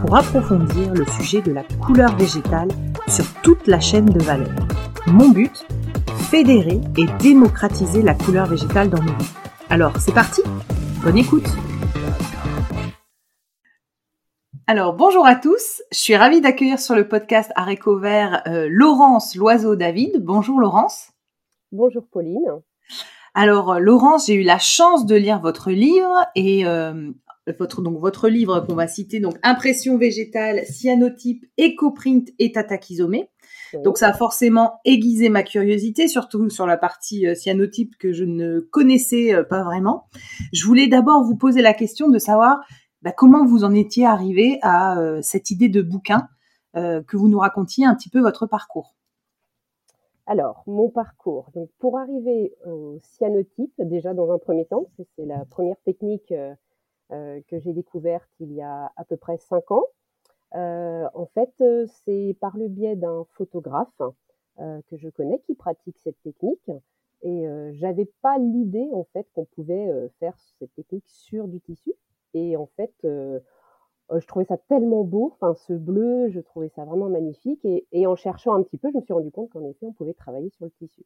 pour approfondir le sujet de la couleur végétale sur toute la chaîne de valeur. Mon but Fédérer et démocratiser la couleur végétale dans nos vies. Alors, c'est parti Bonne écoute alors bonjour à tous, je suis ravie d'accueillir sur le podcast Aréco Vert euh, Laurence Loiseau-David. Bonjour Laurence. Bonjour Pauline. Alors euh, Laurence, j'ai eu la chance de lire votre livre et euh, votre donc votre livre qu'on va citer donc Impression végétale, cyanotype, écoprint et tatakizomé. Donc ça a forcément aiguisé ma curiosité, surtout sur la partie cyanotype que je ne connaissais pas vraiment. Je voulais d'abord vous poser la question de savoir bah, comment vous en étiez arrivé à euh, cette idée de bouquin, euh, que vous nous racontiez un petit peu votre parcours. Alors, mon parcours. Donc, pour arriver au cyanotype, déjà dans un premier temps, parce que c'est la première technique euh, que j'ai découverte il y a à peu près cinq ans. en fait, c'est par le biais d'un photographe que je connais qui pratique cette technique. Et j'avais pas l'idée en fait qu'on pouvait faire cette technique sur du tissu. Et en fait, euh, je trouvais ça tellement beau, enfin ce bleu, je trouvais ça vraiment magnifique. Et, en cherchant un petit peu, je me suis rendu compte qu'en effet, on pouvait travailler sur le tissu.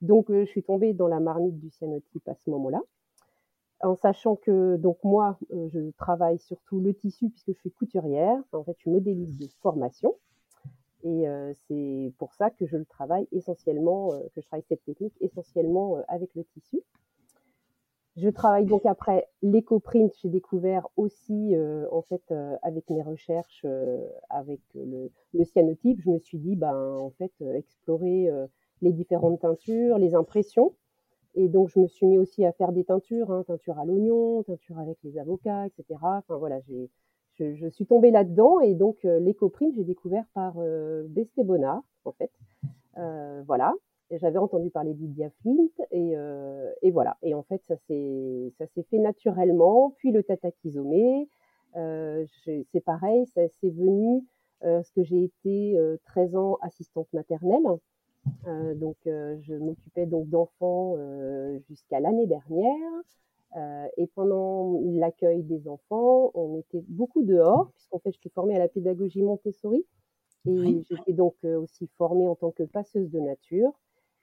Donc, euh, je suis tombée dans la marmite du cyanotype à ce moment-là, en sachant que donc moi, euh, je travaille surtout le tissu puisque je suis couturière. En fait, je suis modéliste de formation. Et c'est pour ça que je le travaille essentiellement, que je travaille cette technique essentiellement avec le tissu. Je travaille donc après l'éco-print. J'ai découvert aussi, euh, en fait, euh, avec mes recherches, euh, avec le, le, cyanotype, je me suis dit, ben, en fait, explorer les différentes teintures, les impressions. Et donc, je me suis mis aussi à faire des teintures, hein, teinture à l'oignon, teinture avec les avocats, etc. Enfin, voilà, j'ai, je, suis tombée là-dedans. Et donc, l'éco-print, j'ai découvert par Besté Bonnard, en fait. voilà j'avais entendu parler d'Idia Flint et, euh, et, voilà. Et en fait, ça s'est ça s'est fait naturellement. Puis le tatakizomé, euh, c'est pareil, ça c'est venu euh, parce que j'ai été 13 euh, ans assistante maternelle. Euh, donc, je m'occupais donc d'enfants jusqu'à l'année dernière. et pendant l'accueil des enfants, on était beaucoup dehors, puisqu'en fait, je suis formée à la pédagogie Montessori. Et j'étais donc aussi formée en tant que passeuse de nature.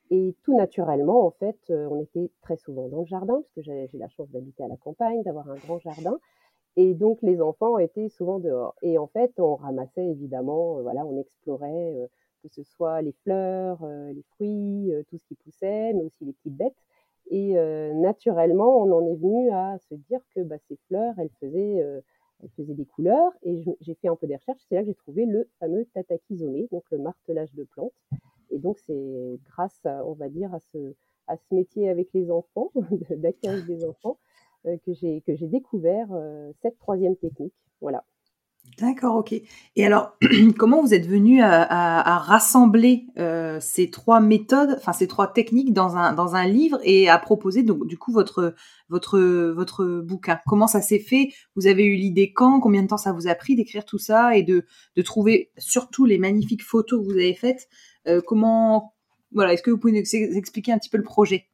Et tout naturellement, en fait, euh, on était très souvent dans le jardin, parce que j'ai la chance d'habiter à la campagne, d'avoir un grand jardin. Et donc, les enfants étaient souvent dehors. Et en fait, on ramassait évidemment, euh, voilà, on explorait, euh, que ce soit les fleurs, les fruits, tout ce qui poussait, mais aussi les petites bêtes. Et naturellement, on en est venu à se dire que bah, ces fleurs, elles faisaient, des couleurs. Et j'ai fait un peu des recherches. C'est là que j'ai trouvé le fameux tatakizomé, donc le martelage de plantes. Et donc, c'est grâce, on va dire, à ce, métier avec les enfants, d'accueil des enfants, euh, que j'ai découvert euh, cette troisième technique. Voilà. D'accord, ok. Et alors, comment vous êtes venu à, rassembler euh, ces trois méthodes, enfin ces trois techniques dans un dans un livre et à proposer donc du coup votre votre votre bouquin? Comment ça s'est fait? Vous avez eu l'idée quand? Combien de temps ça vous a pris d'écrire tout ça et de de trouver surtout les magnifiques photos que vous avez faites? Euh, comment, voilà, est-ce que vous pouvez nous expliquer un petit peu le projet?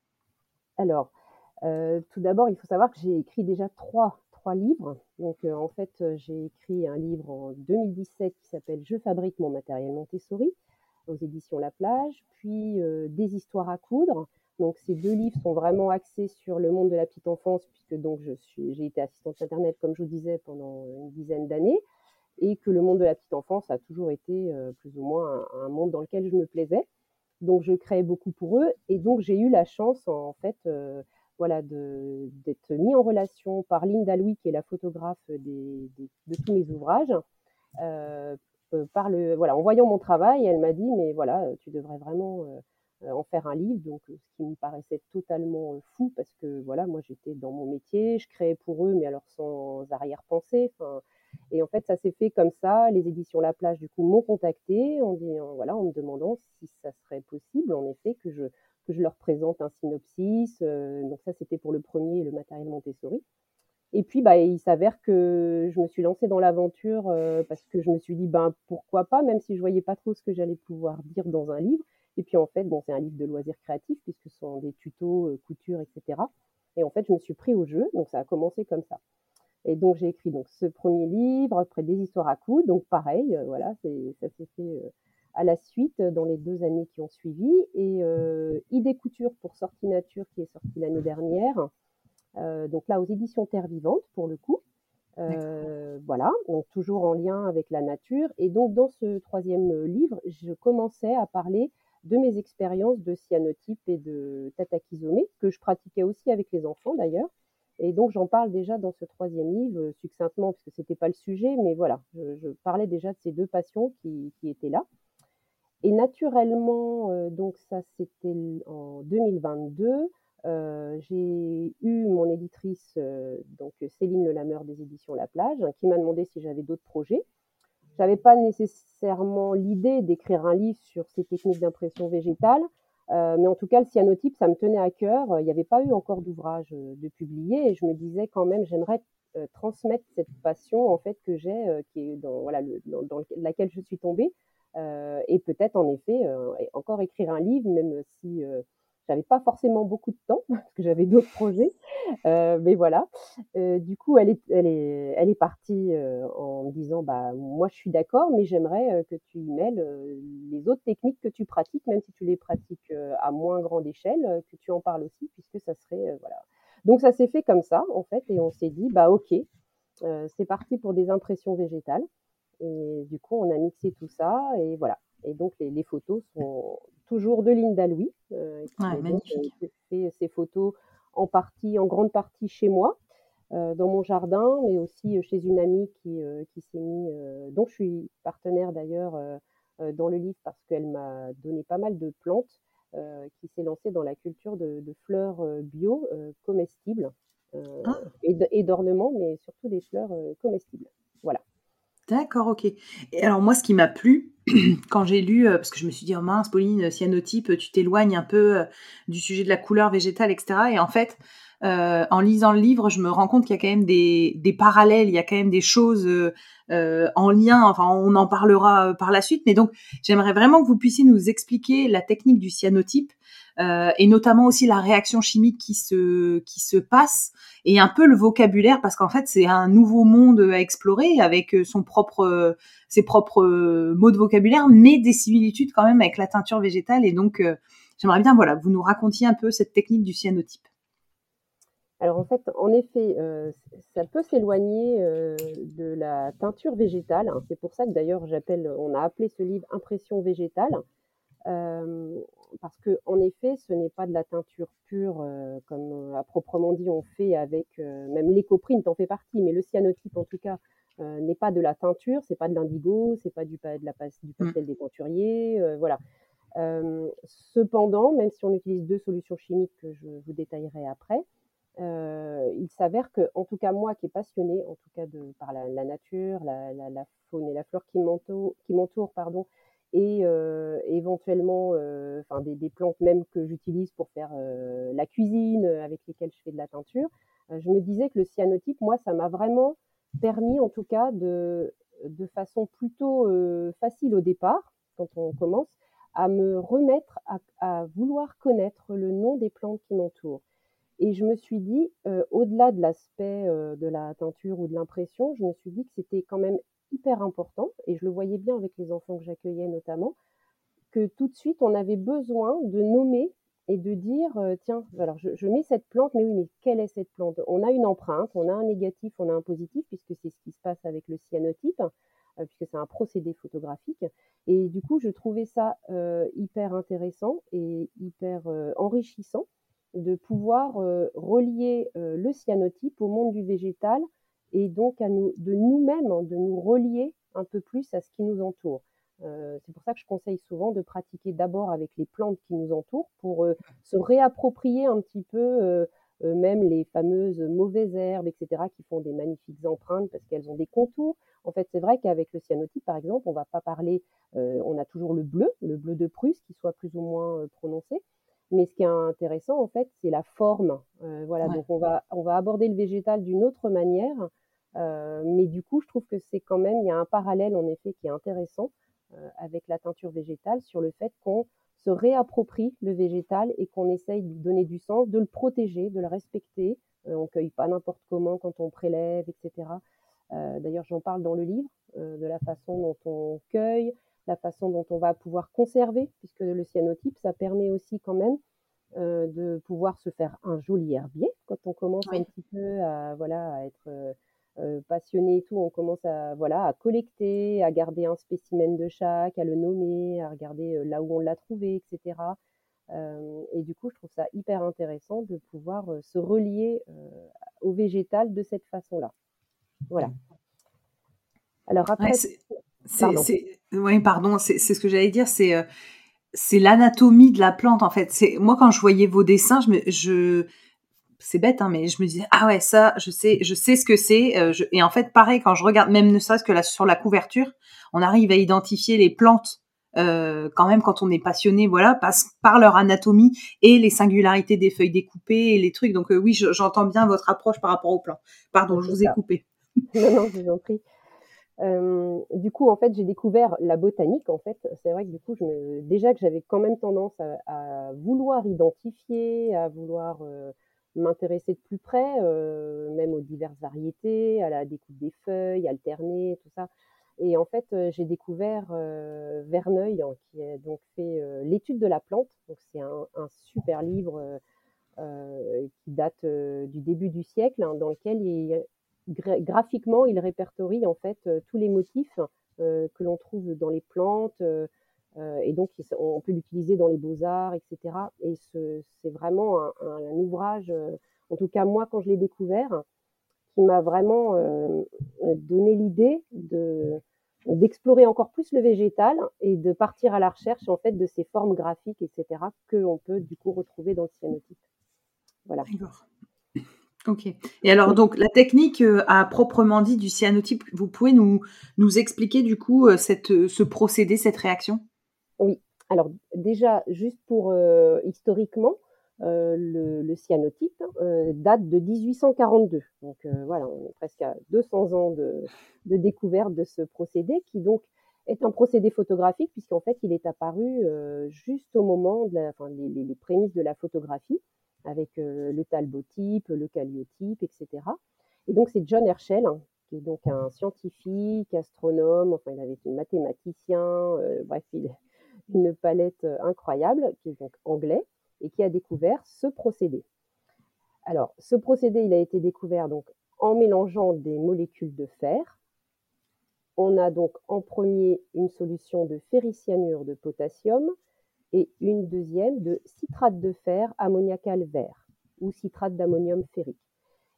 Alors, euh, tout d'abord, il faut savoir que j'ai écrit déjà trois, livres. Donc, euh, en fait, j'ai écrit un livre en 2017 qui s'appelle Je fabrique mon matériel Montessori aux éditions La Plage, puis Des histoires à coudre. Donc, ces deux livres sont vraiment axés sur le monde de la petite enfance, puisque donc je suis, j'ai été assistante maternelle, comme je vous disais, pendant une dizaine d'années et que le monde de la petite enfance a toujours été euh, plus ou moins un, monde dans lequel je me plaisais. Donc je créais beaucoup pour eux et donc j'ai eu la chance en fait euh, voilà d'être mis en relation par Linda Louis qui est la photographe des, de tous mes ouvrages. Euh, par le voilà en voyant mon travail, elle m'a dit mais voilà tu devrais vraiment en faire un livre donc ce qui me paraissait totalement fou parce que voilà moi j'étais dans mon métier, je créais pour eux mais alors sans arrière-pensée. Et en fait, ça s'est fait comme ça. Les éditions La Plage, du coup, m'ont contacté en, voilà, en me demandant si ça serait possible, en effet, que je, je leur présente un synopsis. donc ça, c'était pour le premier, le matériel Montessori. Et puis, bah, il s'avère que je me suis lancée dans l'aventure parce que je me suis dit, ben, pourquoi pas, même si je voyais pas trop ce que j'allais pouvoir dire dans un livre. Et puis, en fait, bon, c'est un livre de loisirs créatifs puisque ce sont des tutos, couture, etc. Et en fait, je me suis pris au jeu. Donc, ça a commencé comme ça. Et donc, j'ai écrit donc ce premier livre, après des histoires à coups. Donc, pareil, voilà, ça s'est fait à la suite dans les deux années qui ont suivi. Et Idée Couture pour Sortie Nature qui est sortie l'année dernière euh, donc là, aux éditions Terre Vivante, pour le coup. Euh, voilà, donc toujours en lien avec la nature. Et donc, dans ce troisième livre, je commençais à parler de mes expériences de cyanotype et de tatakizomé, que je pratiquais aussi avec les enfants d'ailleurs. Et donc, j'en parle déjà dans ce troisième livre, succinctement, parce que ce n'était pas le sujet, mais voilà, je, parlais déjà de ces deux passions qui, étaient là. Et naturellement, euh, donc ça, c'était en 2022. Euh, j'ai eu mon éditrice, euh, donc Céline Lelameur des éditions La Plage, qui m'a demandé si j'avais d'autres projets. Je n'avais pas nécessairement l'idée d'écrire un livre sur ces techniques d'impression végétale, mais en tout cas, le cyanotype, ça me tenait à cœur. Il n'y avait pas eu encore d'ouvrage de publié et je me disais quand même, j'aimerais transmettre cette passion en fait que j'ai, qui est dans, laquelle je suis tombée, et peut-être en effet encore écrire un livre, même si j'avais pas forcément beaucoup de temps parce que j'avais d'autres projets, euh, mais voilà. Euh, du coup, elle est, partie euh, en me disant, bah moi je suis d'accord, mais j'aimerais que tu y mêles les autres techniques que tu pratiques, même si tu les pratiques à moins grande échelle, que tu en parles aussi, puisque ça serait voilà. Donc ça s'est fait comme ça en fait, et on s'est dit, bah ok, c'est parti pour des impressions végétales. Et du coup, on a mixé tout ça, et voilà. Et donc les, les photos sont toujours de Linda Louis, euh, qui euh, fait ses photos en partie, en grande partie chez moi, euh, dans mon jardin, mais aussi chez une amie qui, qui s'est mis, dont je suis partenaire d'ailleurs dans le livre parce qu'elle m'a donné pas mal de plantes, qui s'est lancée dans la culture de, fleurs bio comestibles ah. et d'ornements, mais surtout des fleurs comestibles. Voilà. D'accord, ok. Et alors moi, ce qui m'a plu quand j'ai lu, euh, parce que je me suis dit, oh mince, Pauline, cyanotype, tu t'éloignes un peu euh, du sujet de la couleur végétale, etc. Et en fait, euh, en lisant le livre, je me rends compte qu'il y a quand même des, parallèles, il y a quand même des choses en lien. Enfin, on en parlera par la suite. Mais donc, j'aimerais vraiment que vous puissiez nous expliquer la technique du cyanotype euh, et notamment aussi la réaction chimique qui se qui se passe et un peu le vocabulaire parce qu'en fait c'est un nouveau monde à explorer avec euh, son propre euh, ses propres mots de vocabulaire mais des similitudes quand même avec la teinture végétale et donc j'aimerais bien voilà vous nous racontiez un peu cette technique du cyanotype. Alors en fait, en effet, ça peut s'éloigner de la teinture végétale. C'est pour ça que d'ailleurs j'appelle, on a appelé ce livre Impression végétale parce que en effet, ce n'est pas de la teinture pure euh, comme euh, à proprement dit on fait avec euh, même l'écoprine en fait partie, mais le cyanotype en tout cas n'est pas de la teinture, c'est pas de l'indigo, c'est pas du, de la, du mmh. pastel des teinturiers, voilà. cependant, même si on utilise deux solutions chimiques que je vous détaillerai après, il s'avère que, en tout cas moi qui est passionnée, en tout cas de, par la, nature, la, la, faune et la flore qui m'entourent, pardon, et euh, éventuellement euh, des, des, plantes même que j'utilise pour faire euh, la cuisine avec lesquelles je fais de la teinture. je me disais que le cyanotype, moi, ça m'a vraiment permis, en tout cas, de, de façon plutôt facile au départ, quand on commence, à me remettre à, vouloir connaître le nom des plantes qui m'entourent. Et je me suis dit, au-delà de l'aspect de la teinture ou de l'impression, je me suis dit que c'était quand même hyper important, et je le voyais bien avec les enfants que j'accueillais notamment, que tout de suite on avait besoin de nommer et de dire euh, tiens, alors je, mets cette plante, mais oui, mais quelle est cette plante? On a une empreinte, on a un négatif, on a un positif, puisque c'est ce qui se passe avec le cyanotype, euh, puisque c'est un procédé photographique. Et du coup, je trouvais ça euh, hyper intéressant et hyper enrichissant de pouvoir relier le cyanotype au monde du végétal et donc à nous, de nous-mêmes, hein, de nous relier un peu plus à ce qui nous entoure. Euh, c'est pour ça que je conseille souvent de pratiquer d'abord avec les plantes qui nous entourent pour euh, se réapproprier un petit peu euh, même les fameuses mauvaises herbes, etc., qui font des magnifiques empreintes parce qu'elles ont des contours. En fait, c'est vrai qu'avec le cyanotype, par exemple, on va pas parler, on a toujours le bleu, le bleu de Prusse, qui soit plus ou moins prononcé. Mais ce qui est intéressant, en fait, c'est la forme. voilà, donc on va, on va aborder le végétal d'une autre manière. mais du coup, je trouve que c'est quand même, il y a un parallèle, en effet, qui est intéressant avec la teinture végétale sur le fait qu'on se réapproprie le végétal et qu'on essaye de lui donner du sens, de le protéger, de le respecter. On on cueille pas n'importe comment quand on prélève, etc. D'ailleurs, j'en parle dans le livre, de la façon dont on cueille, la façon dont on va pouvoir conserver, puisque le cyanotype, ça permet aussi quand même de pouvoir se faire un joli herbier quand on commence un petit peu à, voilà, à être passionné et tout, on commence à, voilà, à collecter, à garder un spécimen de chaque, à le nommer, à regarder là où on l'a trouvé, etc. et du coup, je trouve ça hyper intéressant de pouvoir se relier au végétal de cette façon-là. Voilà. Alors après, c'est, oui, pardon, c'est ce que j'allais dire, c'est c'est l'anatomie de la plante en fait. C'est moi quand je voyais vos dessins, je, me, je c'est bête, hein, mais je me disais ah ouais ça, je sais, je sais ce que c'est. Euh, et en fait, pareil quand je regarde, même ne serait-ce que là sur la couverture, on arrive à identifier les plantes euh, quand même quand on est passionné, voilà, par leur anatomie et les singularités des feuilles découpées et les trucs. Donc euh, oui, j'entends bien votre approche par rapport aux plantes. Pardon, je vous ai coupé. non, non, je vous en prie. Euh, du coup, en fait, j'ai découvert la botanique. En fait, c'est vrai que du coup, je me... déjà que j'avais quand même tendance à, vouloir identifier, à vouloir euh, m'intéresser de plus près, euh, même aux diverses variétés, à la découpe des feuilles, alterner, tout ça. Et en fait, j'ai découvert Verneuil, hein, qui a donc fait l'étude de la plante. Donc, c'est un, super livre qui date du début du siècle, hein, dans lequel il graphiquement, il répertorie en fait euh, tous les motifs euh, que l'on trouve dans les plantes. Euh, et donc, on peut l'utiliser dans les beaux-arts, etc. Et c'est vraiment un, ouvrage, en tout cas moi, quand je l'ai découvert, qui m'a vraiment donné l'idée de d'explorer encore plus le végétal et de partir à la recherche en fait de ces formes graphiques, etc. que l'on peut du coup retrouver dans le cyanotype. Voilà. Ok. Et alors, donc, la technique euh, à proprement dit du cyanotype, vous pouvez nous, nous expliquer du coup euh, cette, euh, ce procédé, cette réaction? Oui. Alors, déjà, juste pour historiquement, le, cyanotype date de 1842. Donc, voilà, on est presque à 200 ans de, découverte de ce procédé qui, donc, est un procédé photographique puisqu'en fait, il est apparu juste au moment de la, les, les prémices de la photographie avec euh, le talbotype, le calliotype, etc. Et donc c'est John Herschel, hein, qui est donc un scientifique, astronome, enfin il avait été mathématicien, euh, bref, une palette euh, incroyable, qui est donc anglais, et qui a découvert ce procédé. Alors, ce procédé, il a été découvert donc en mélangeant des molécules de fer. On a donc en premier une solution de ferricyanure de potassium et une deuxième de citrate de fer ammoniacal vert ou citrate d'ammonium ferrique.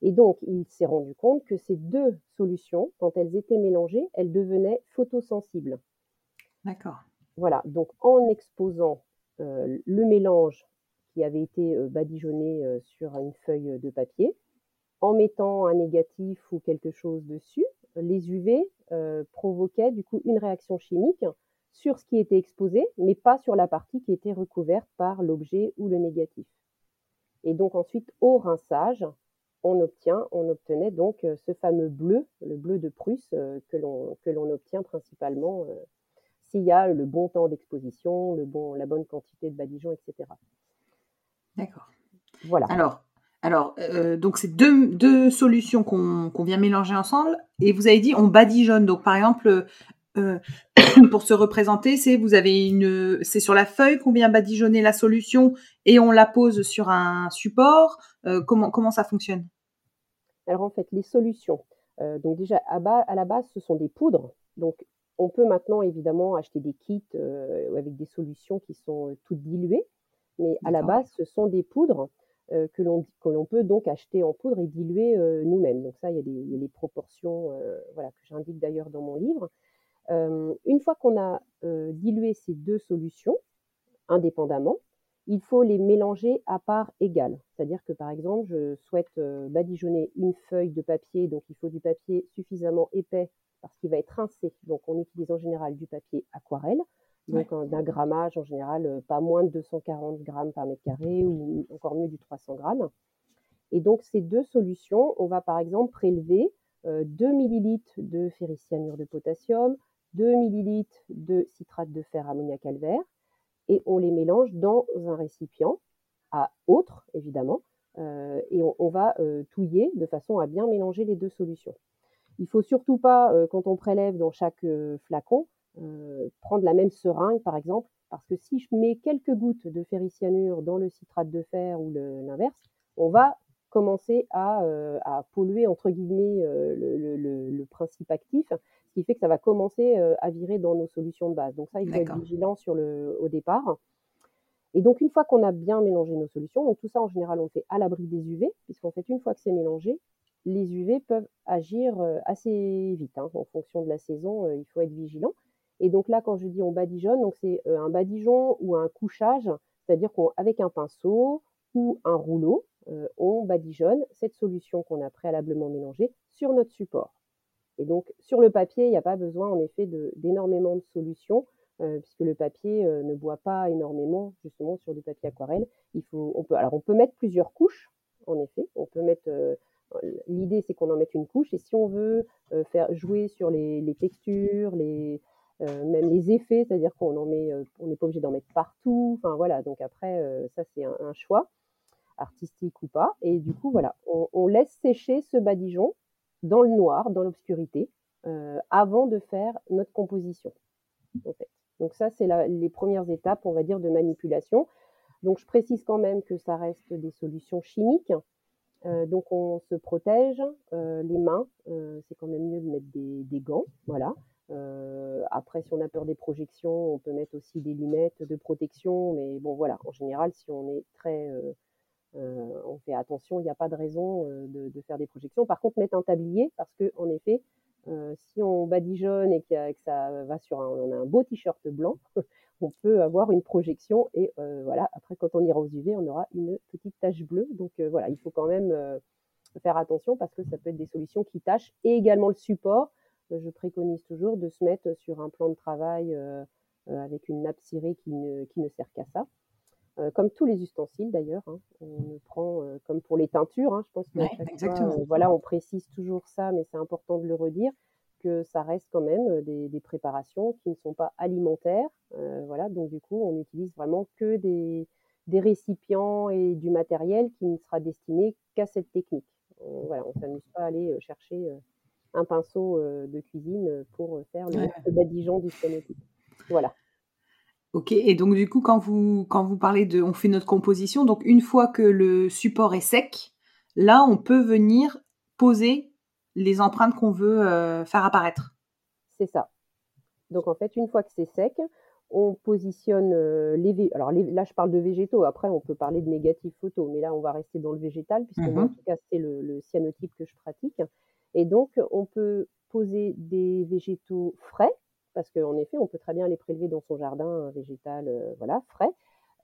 Et donc, il s'est rendu compte que ces deux solutions, quand elles étaient mélangées, elles devenaient photosensibles. D'accord. Voilà, donc en exposant euh, le mélange qui avait été euh, badigeonné euh, sur une feuille de papier, en mettant un négatif ou quelque chose dessus, les UV provoquaient du coup une réaction chimique sur ce qui était exposé, mais pas sur la partie qui était recouverte par l'objet ou le négatif. Et donc ensuite, au rinçage, on obtient, on obtenait donc euh, ce fameux bleu, le bleu de Prusse, euh, que l'on obtient principalement euh, s'il y a le bon temps d'exposition, le bon, la bonne quantité de badigeon, etc. D'accord. Voilà. Alors, alors donc c'est deux, deux, solutions qu'on vient mélanger ensemble. Et vous avez dit on badigeonne. Donc par exemple, euh, pour se représenter, c'est vous avez une, c'est sur la feuille qu'on vient badigeonner la solution et on la pose sur un support. Euh, comment comment ça fonctionne? Alors en fait, les solutions. Euh, donc déjà à, bas, à la base, ce sont des poudres. Donc on peut maintenant évidemment acheter des kits avec des solutions qui sont toutes diluées, mais à la base, ce sont des poudres que l'on que l'on peut donc acheter en poudre et diluer nous-mêmes. Donc ça, il y a des, il y a des proportions, voilà que j'indique d'ailleurs dans mon livre. Euh, une fois qu'on a euh, dilué ces deux solutions indépendamment, il faut les mélanger à part égale. C'est-à-dire que par exemple, je souhaite badigeonner une feuille de papier, donc il faut du papier suffisamment épais parce qu'il va être rincé. Donc on utilise en général du papier aquarelle, donc d'un grammage en général pas moins de 240 grammes par mètre carré ou encore mieux du 300 grammes. Et donc ces deux solutions, on va par exemple prélever 2 millilitres de ferricyanure de potassium, 2 millilitres de citrate de fer ammoniac calvaire et on les mélange dans un récipient à autre, évidemment, euh, et on, va euh, touiller de façon à bien mélanger les deux solutions. Il faut surtout pas, euh, quand on prélève dans chaque flacon, prendre la même seringue, par exemple, parce que si je mets quelques gouttes de ferricyanure dans le citrate de fer ou l'inverse, on va commencer à, polluer, entre guillemets, le, principe actif ce qui fait que ça va commencer à virer dans nos solutions de base. Donc ça, il faut être vigilant sur le, au départ. Et donc une fois qu'on a bien mélangé nos solutions, donc tout ça en général on le fait à l'abri des UV, puisqu'en fait une fois que c'est mélangé, les UV peuvent agir assez vite. Hein. En fonction de la saison, il faut être vigilant. Et donc là, quand je dis on badigeonne, donc c'est un badigeon ou un couchage, c'est-à-dire qu'avec un pinceau ou un rouleau, on badigeonne cette solution qu'on a préalablement mélangée sur notre support. Et donc, sur le papier, il n'y a pas besoin, en effet, d'énormément de, solutions, euh, puisque le papier euh, ne boit pas énormément, justement, sur du papier aquarelle. Il faut, on peut, alors, on peut mettre plusieurs couches, en effet. On peut mettre. Euh, l'idée, c'est qu'on en mette une couche, et si on veut faire jouer sur les, textures, les, même les effets, c'est-à-dire qu'on en met, on n'est pas obligé d'en mettre partout. Enfin voilà, donc après, ça c'est un, choix artistique ou pas. Et du coup, voilà, on laisse sécher ce badigeon dans le noir, dans l'obscurité, euh, avant de faire notre composition. Donc ça, c'est les premières étapes, on va dire, de manipulation. Donc je précise quand même que ça reste des solutions chimiques. Euh, donc on se protège euh, les mains. c'est quand même mieux de mettre des, gants, voilà. après, si on a peur des projections, on peut mettre aussi des lunettes de protection. Mais bon, voilà, en général, si on est très euh, on fait attention, il n'y a pas de raison euh, de, faire des projections. Par contre, mettre un tablier, parce que en effet, euh, si on badigeonne et, que ça va sur un, on a un beau t-shirt blanc, on peut avoir une projection et voilà. Après, quand on ira aux UV, on aura une petite tache bleue. Donc voilà, il faut quand même faire attention parce que ça peut être des solutions qui tachent et également le support. je préconise toujours de se mettre sur un plan de travail avec une nappe cirée qui ne sert qu'à ça. Euh, comme tous les ustensiles d'ailleurs. Hein. On prend euh, comme pour les teintures. Hein, je pense que euh, voilà, on précise toujours ça, mais c'est important de le redire que ça reste quand même des, préparations qui ne sont pas alimentaires. voilà, donc du coup, on utilise vraiment que des, des, récipients et du matériel qui ne sera destiné qu'à cette technique. On, voilà, on s'amuse pas à aller chercher un pinceau de cuisine pour faire le, badigeon du phonétique. Voilà. Ok, et donc du coup, quand vous, quand vous parlez de, on fait notre composition, donc une fois que le support est sec, là, on peut venir poser les empreintes qu'on veut euh, faire apparaître. C'est ça. Donc en fait, une fois que c'est sec, on positionne euh, les alors là je parle de végétaux après on peut parler de négatif photo mais là on va rester dans le végétal puisque moi, en mmh tout cas c'est le, le, cyanotype que je pratique et donc on peut poser des végétaux frais parce qu'en effet, on peut très bien les prélever dans son jardin végétal, euh, voilà, frais.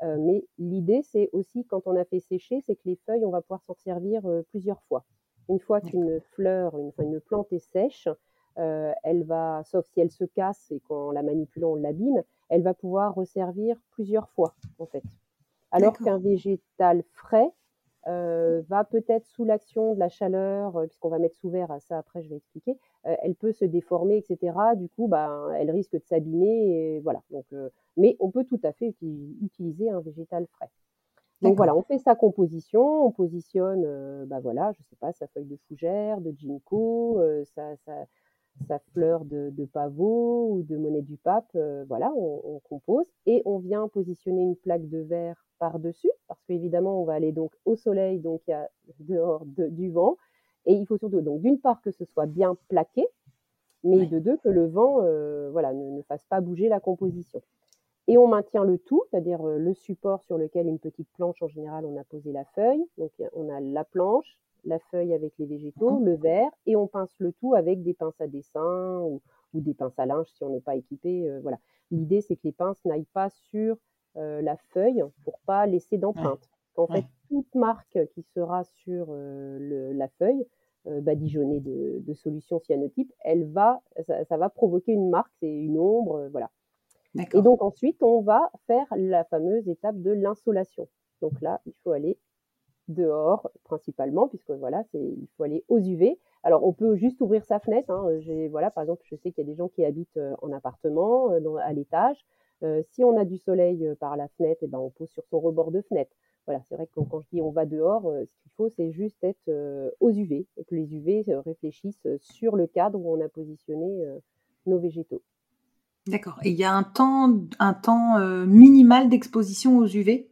Euh, mais l'idée, c'est aussi quand on a fait sécher, c'est que les feuilles, on va pouvoir s'en servir euh, plusieurs fois. Une fois qu'une fleur, une, une, plante est sèche, elle va, sauf si elle se casse et qu'en la manipulant on l'abîme, elle va pouvoir resservir plusieurs fois en fait. Alors qu'un végétal frais, euh, va peut-être sous l'action de la chaleur, euh, puisqu'on va mettre sous verre, ça après je vais expliquer, euh, elle peut se déformer, etc. Du coup, bah, elle risque de s'abîmer, voilà. Donc, mais on peut tout à fait utiliser un végétal frais. Donc voilà, on fait sa composition, on positionne, bah voilà, je sais pas, sa feuille de fougère, de ginkgo, sa, sa, fleur de, pavot ou de monnaie du pape, voilà, on, on, compose et on vient positionner une plaque de verre par-dessus, parce qu'évidemment, on va aller donc au soleil, donc il y a dehors du vent. Et il faut surtout, donc d'une part, que ce soit bien plaqué, mais de deux, que le vent euh, voilà, ne, fasse pas bouger la composition. Et on maintient le tout, c'est-à-dire euh, le support sur lequel une petite planche, en général, on a posé la feuille. Donc on a la planche, la feuille avec les végétaux, mmh. le verre, et on pince le tout avec des pinces à dessin ou, des pinces à linge si on n'est pas équipé. Euh, voilà. L'idée, c'est que les pinces n'aillent pas sur la feuille pour pas laisser d'empreinte. En fait, toute marque qui sera sur la feuille badigeonnée de, de solution cyanotype, elle va, ça, va provoquer une marque, c'est une ombre, voilà. Et donc ensuite, on va faire la fameuse étape de l'insolation. Donc là, il faut aller dehors principalement, puisque voilà, c'est, il faut aller aux UV. Alors on peut juste ouvrir sa fenêtre. Hein. J'ai, voilà, par exemple, je sais qu'il y a des gens qui habitent euh, en appartement, euh, à l'étage. Euh, si on a du soleil par la fenêtre, et eh ben on pose sur son rebord de fenêtre. Voilà, c'est vrai que quand, je dis on va dehors, ce qu'il faut, c'est juste être aux UV, que les UV réfléchissent sur le cadre où on a positionné nos végétaux. D'accord. Et il y a un temps, un temps minimal d'exposition aux UV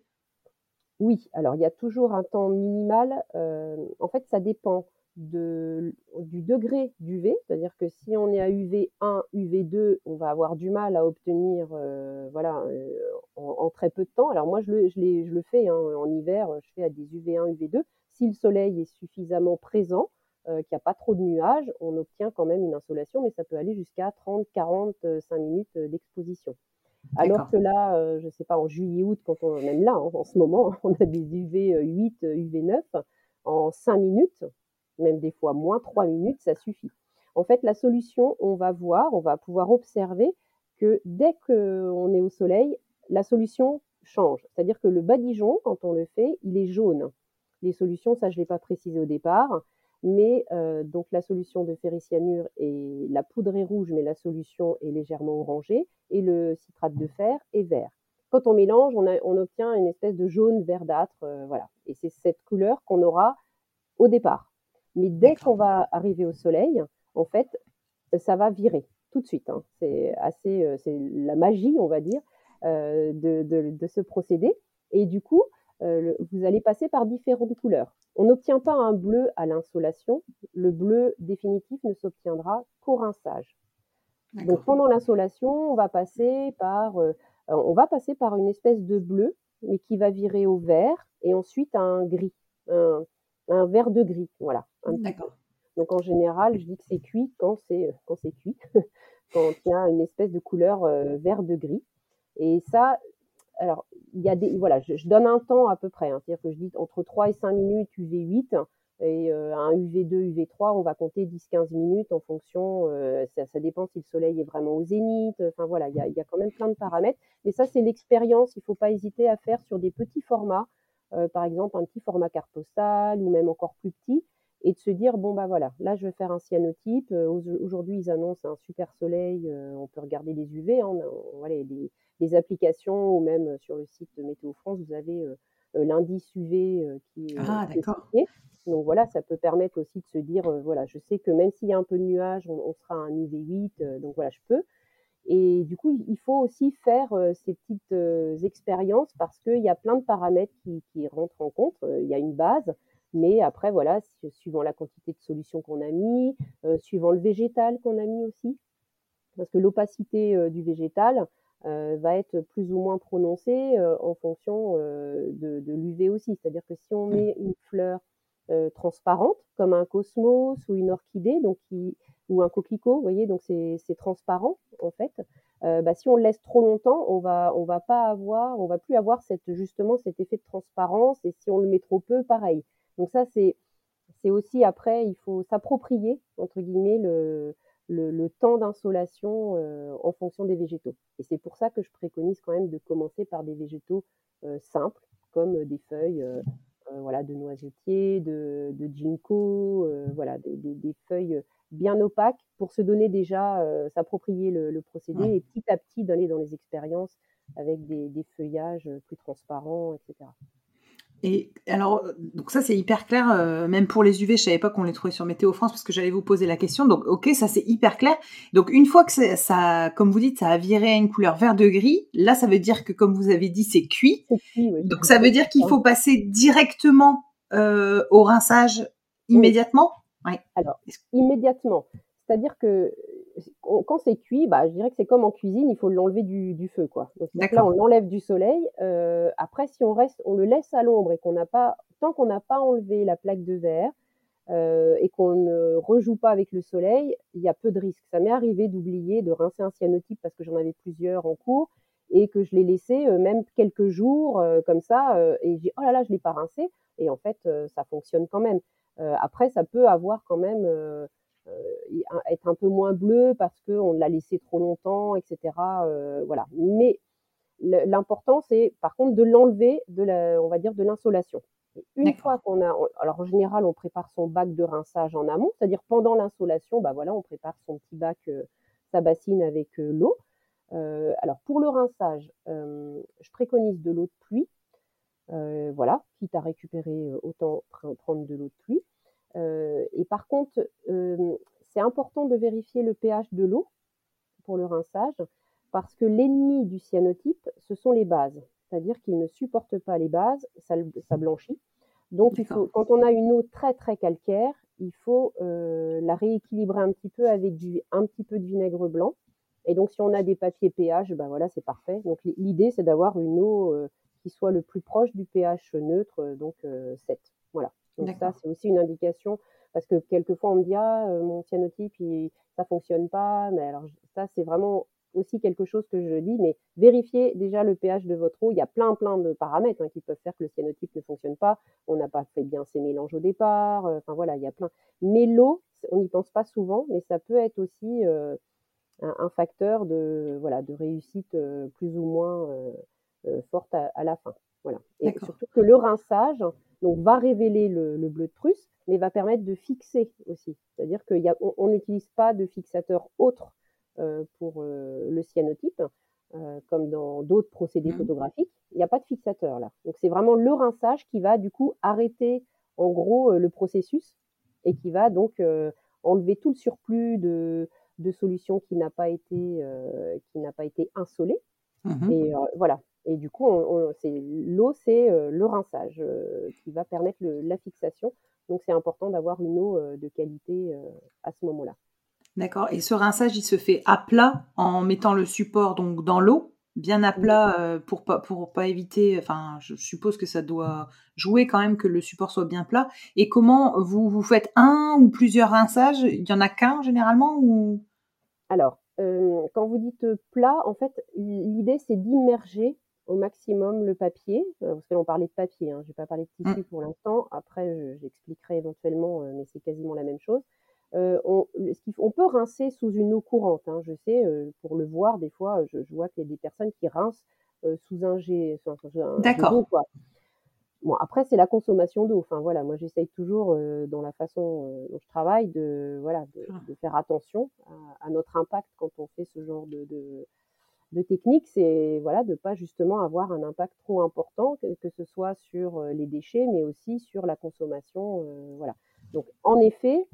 oui, alors il y a toujours un temps minimal. Euh, en fait, ça dépend du degré d'UV, c'est-à-dire que si on est à UV1, UV2, on va avoir du mal à obtenir euh, voilà, euh, en, très peu de temps. Alors moi, je le, fais hein, en hiver, je fais à des UV1, UV2. Si le soleil est suffisamment présent, qu'il n'y a pas trop de nuages, on obtient quand même une insolation, mais ça peut aller jusqu'à 30, 45 minutes d'exposition. Alors que là, euh, je ne sais pas, en juillet-août, quand on, même là, hein, en, ce moment, on a des UV 8, UV 9, en 5 minutes, même des fois moins 3 minutes, ça suffit. En fait, la solution, on va voir, on va pouvoir observer que dès qu'on est au soleil, la solution change. C'est-à-dire que le badigeon, quand on le fait, il est jaune. Les solutions, ça je ne l'ai pas précisé au départ, mais euh, donc la solution de ferricyanure est la poudre est rouge, mais la solution est légèrement orangée, et le citrate de fer est vert. Quand on mélange, on, obtient une espèce de jaune verdâtre, euh, voilà. Et c'est cette couleur qu'on aura au départ. Mais dès qu'on va arriver au soleil, en fait, ça va virer tout de suite. Hein. C'est assez, euh, c'est la magie, on va dire, de, de, ce procédé. Et du coup, vous allez passer par différentes couleurs. On n'obtient pas un bleu à l'insolation. Le bleu définitif ne s'obtiendra qu'au rinçage. Donc pendant l'insolation, on va passer par, euh, on va passer par une espèce de bleu, mais qui va virer au vert et ensuite à un gris, un, vert de gris, voilà. D'accord. Donc en général, je dis que c'est cuit quand c'est quand c'est cuit, quand il y a une espèce de couleur euh, vert de gris. Et ça, alors, il y a des, voilà, je, donne un temps à peu près, hein. c'est-à-dire que je dis entre 3 et 5 minutes UV8 et euh, un UV2, UV3, on va compter 10-15 minutes en fonction, euh, ça, dépend si le soleil est vraiment au zénith, enfin voilà, il y a, y a, quand même plein de paramètres, mais ça c'est l'expérience, il ne faut pas hésiter à faire sur des petits formats, euh, par exemple un petit format carte postale ou même encore plus petit, et de se dire bon bah voilà, là je vais faire un cyanotype. Aujourd'hui ils annoncent un super soleil, on peut regarder les UV, hein, voilà, des, des applications ou même sur le site de Météo France, vous avez l'indice UV qui est ah, d'accord. Donc voilà, ça peut permettre aussi de se dire, voilà, je sais que même s'il y a un peu de nuages, on, sera à un UV8, donc voilà, je peux. Et du coup, il faut aussi faire ces petites expériences parce qu'il y a plein de paramètres qui, qui rentrent en compte. Il y a une base, mais après, voilà, suivant la quantité de solutions qu'on a mis, suivant le végétal qu'on a mis aussi, parce que l'opacité du végétal, euh, va être plus ou moins prononcée euh, en fonction euh, de, de l'UV aussi. C'est-à-dire que si on mmh. met une fleur transparente, comme un cosmos ou une orchidée, donc qui, ou un coquelicot, vous voyez, donc c'est transparent en fait. bah, si on le laisse trop longtemps, on va on va pas avoir, on va plus avoir cette justement cet effet de transparence. Et si on le met trop peu, pareil. Donc ça c'est c'est aussi après il faut s'approprier entre guillemets le le, temps d'insolation euh, en fonction des végétaux. Et c'est pour ça que je préconise quand même de commencer par des végétaux euh, simples, comme des feuilles euh, voilà, de noisetier, de, de ginkgo, voilà, des, feuilles bien opaques pour se donner déjà, s'approprier le, procédé et petit à petit d'aller dans les expériences avec des, des feuillages plus transparents, etc. Et alors, donc ça c'est hyper clair, euh, même pour les UV, je savais pas qu'on les trouvait sur Météo France parce que j'allais vous poser la question. Donc, ok, ça c'est hyper clair. Donc, une fois que ça, comme vous dites, ça a viré à une couleur vert de gris, là ça veut dire que, comme vous avez dit, c'est cuit. Donc, ça veut dire qu'il faut passer directement euh, au rinçage immédiatement? Oui. Alors, immédiatement. C'est-à-dire que quand c'est cuit, bah, je dirais que c'est comme en cuisine, il faut l'enlever du, feu, quoi. Donc là, on l'enlève du soleil. Euh, après, si on reste, on le laisse à l'ombre et qu'on n'a pas, tant qu'on n'a pas enlevé la plaque de verre euh, et qu'on ne rejoue pas avec le soleil, il y a peu de risques. Ça m'est arrivé d'oublier de rincer un cyanotype parce que j'en avais plusieurs en cours et que je l'ai laissé même quelques jours comme ça et j'ai oh là là je l'ai pas rincé et en fait ça fonctionne quand même. après ça peut avoir quand même être un peu moins bleu parce qu'on l'a laissé trop longtemps, etc. voilà. Mais l'important c'est par contre de l'enlever de la, on va dire de l'insolation. Une fois qu'on a, alors en général, on prépare son bac de rinçage en amont, c'est-à-dire pendant l'insolation, bah voilà, on prépare son petit bac, euh, sa bassine avec euh, l'eau. Euh, alors pour le rinçage, je préconise de l'eau de pluie. voilà, quitte à récupérer, autant prendre de l'eau de pluie. Et par contre, c'est important de vérifier le pH de l'eau pour le rinçage, parce que l'ennemi du cyanotype, ce sont les bases c'est-à-dire qu'il ne supporte pas les bases, ça, blanchit. Donc, il faut, quand on a une eau très très calcaire, il faut euh, la rééquilibrer un petit peu avec du, un petit peu de vinaigre blanc. Et donc, si on a des papiers pH, ben voilà, c'est parfait. Donc, l'idée, c'est d'avoir une eau euh, qui soit le plus proche du pH neutre, euh, donc 7. Voilà. Donc, ça, c'est aussi une indication parce que quelquefois, on me dit, ah, mon cyanotype, il, ça fonctionne pas. Mais alors, ça, c'est vraiment aussi quelque chose que je dis, mais vérifiez déjà le pH de votre eau. Il y a plein, plein de paramètres hein, qui peuvent faire que le cyanotype ne fonctionne pas. On n'a pas fait bien ses mélanges au départ. Euh, enfin voilà, il y a plein. Mais l'eau, on n'y pense pas souvent, mais ça peut être aussi euh, un, facteur de, voilà, de réussite euh, plus ou moins forte à, la fin. Voilà. Et surtout que le rinçage donc, va révéler le, bleu de Prusse, mais va permettre de fixer aussi. C'est-à-dire qu'on n'utilise pas de fixateur autre euh, pour euh, le cyanotype, euh, comme dans d'autres procédés mmh. photographiques. Il n'y a pas de fixateur là. Donc c'est vraiment le rinçage qui va du coup arrêter en gros le processus et qui va donc enlever tout le surplus de, de solution qui n'a pas été qui n'a pas été insolé. Mmh et voilà. Et du coup, c'est l'eau, c'est le rinçage qui va permettre la fixation. Donc c'est important d'avoir une eau de qualité à ce moment-là. D'accord. Et ce rinçage, il se fait à plat en mettant le support donc dans l'eau, bien à plat euh, pour pas pour pas éviter. Enfin, je suppose que ça doit jouer quand même que le support soit bien plat. Et comment vous vous faites un ou plusieurs rinçages? Il y en a qu'un généralement ou? Alors, euh, quand vous dites plat, en fait, l'idée c'est d'immerger au maximum le papier. Euh, parce que on parlait de papier, hein, je vais pas parler de tissu mmh. pour l'instant. Après, j'expliquerai éventuellement, mais c'est quasiment la même chose. Euh, on, on, peut rincer sous une eau courante. Hein, je sais, euh, pour le voir, des fois, je, vois qu'il y a des personnes qui rincent euh, sous un jet. D'accord. Bon, après, c'est la consommation d'eau. Enfin, voilà, moi, j'essaye toujours, dans la façon dont je travaille, de, voilà, de, ah. faire attention à, notre impact quand on fait ce genre de, de, technique. C'est voilà, de pas justement avoir un impact trop important, que, ce soit sur les déchets, mais aussi sur la consommation. voilà. Donc, en effet,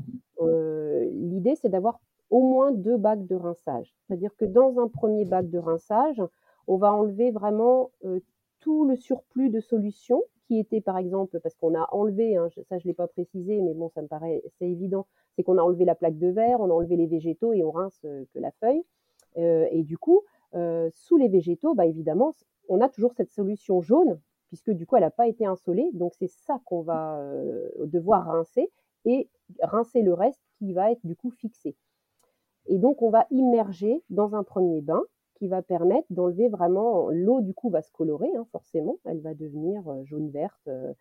euh, l'idée, c'est d'avoir au moins deux bacs de rinçage. C'est-à-dire que dans un premier bac de rinçage, on va enlever vraiment euh, tout le surplus de solution qui était, par exemple, parce qu'on a enlevé, hein, ça je ne l'ai pas précisé, mais bon, ça me paraît, c'est évident, c'est qu'on a enlevé la plaque de verre, on a enlevé les végétaux et on rince euh, que la feuille. et du coup, sous les végétaux, bah, évidemment, on a toujours cette solution jaune, puisque du coup, elle n'a pas été insolée. Donc, c'est ça qu'on va devoir rincer et rincer le reste qui va être du coup fixé. Et donc on va immerger dans un premier bain qui va permettre d'enlever vraiment l'eau du coup va se colorer hein, forcément, elle va devenir euh, jaune verte. Euh,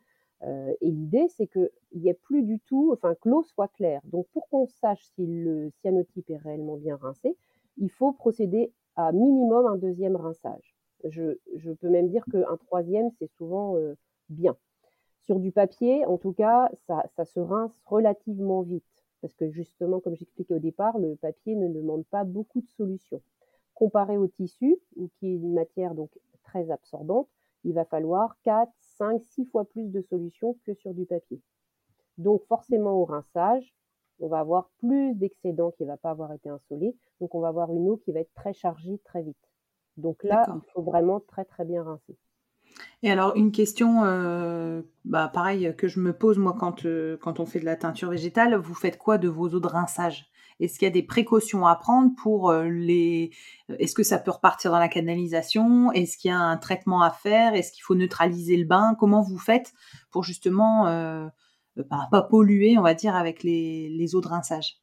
euh, et l'idée c'est qu'il n'y ait plus du tout, enfin que l'eau soit claire. Donc pour qu'on sache si le cyanotype est réellement bien rincé, il faut procéder minimum un deuxième rinçage. Je, peux même dire qu'un troisième c'est souvent bien. Sur du papier, en tout cas, ça, se rince relativement vite. Parce que justement, comme j'expliquais au départ, le papier ne demande pas beaucoup de solutions. Comparé au tissu, qui est une matière donc très absorbante, il va falloir 4, 5, 6 fois plus de solutions que sur du papier. Donc forcément au rinçage, on va avoir plus d'excédent qui ne va pas avoir été insolé. Donc on va avoir une eau qui va être très chargée très vite. Donc là, il faut vraiment très très bien rincer. Et alors, une question, euh, bah, pareil, que je me pose, moi, quand, euh, quand on fait de la teinture végétale, vous faites quoi de vos eaux de rinçage? Est-ce qu'il y a des précautions à prendre pour euh, les... Est-ce que ça peut repartir dans la canalisation? Est-ce qu'il y a un traitement à faire? Est-ce qu'il faut neutraliser le bain? Comment vous faites pour justement bah, pas polluer, on va dire, avec les, les eaux de rinçage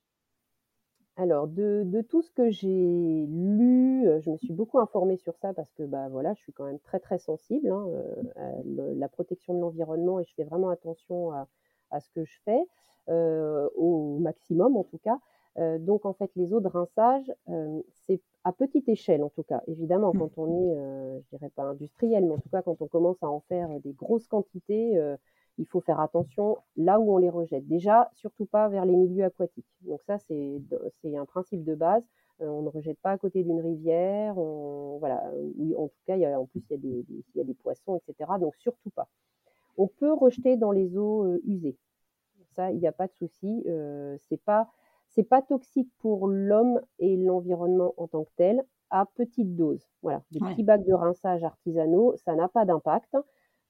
alors, de, tout ce que j'ai lu, je me suis beaucoup informée sur ça parce que bah voilà, je suis quand même très très sensible hein, à la protection de l'environnement et je fais vraiment attention à, à ce que je fais au maximum en tout cas. donc en fait, les eaux de rinçage, c'est à petite échelle en tout cas. Évidemment, mmh. quand on est, je dirais pas industriel, mais en tout cas quand on commence à en faire des grosses quantités, il faut faire attention là où on les rejette. Déjà, surtout pas vers les milieux aquatiques. Donc ça, c'est un principe de base. Euh, on ne rejette pas à côté d'une rivière. On, voilà, en tout cas, il y a, en plus, il y, a des, il y a des poissons, etc. Donc surtout pas. On peut rejeter dans les eaux euh, usées. Ça, il n'y a pas de souci. Euh, c'est pas c'est pas toxique pour l'homme et l'environnement en tant que tel à petite dose. Voilà, des petits bacs de rinçage artisanaux, ça n'a pas d'impact.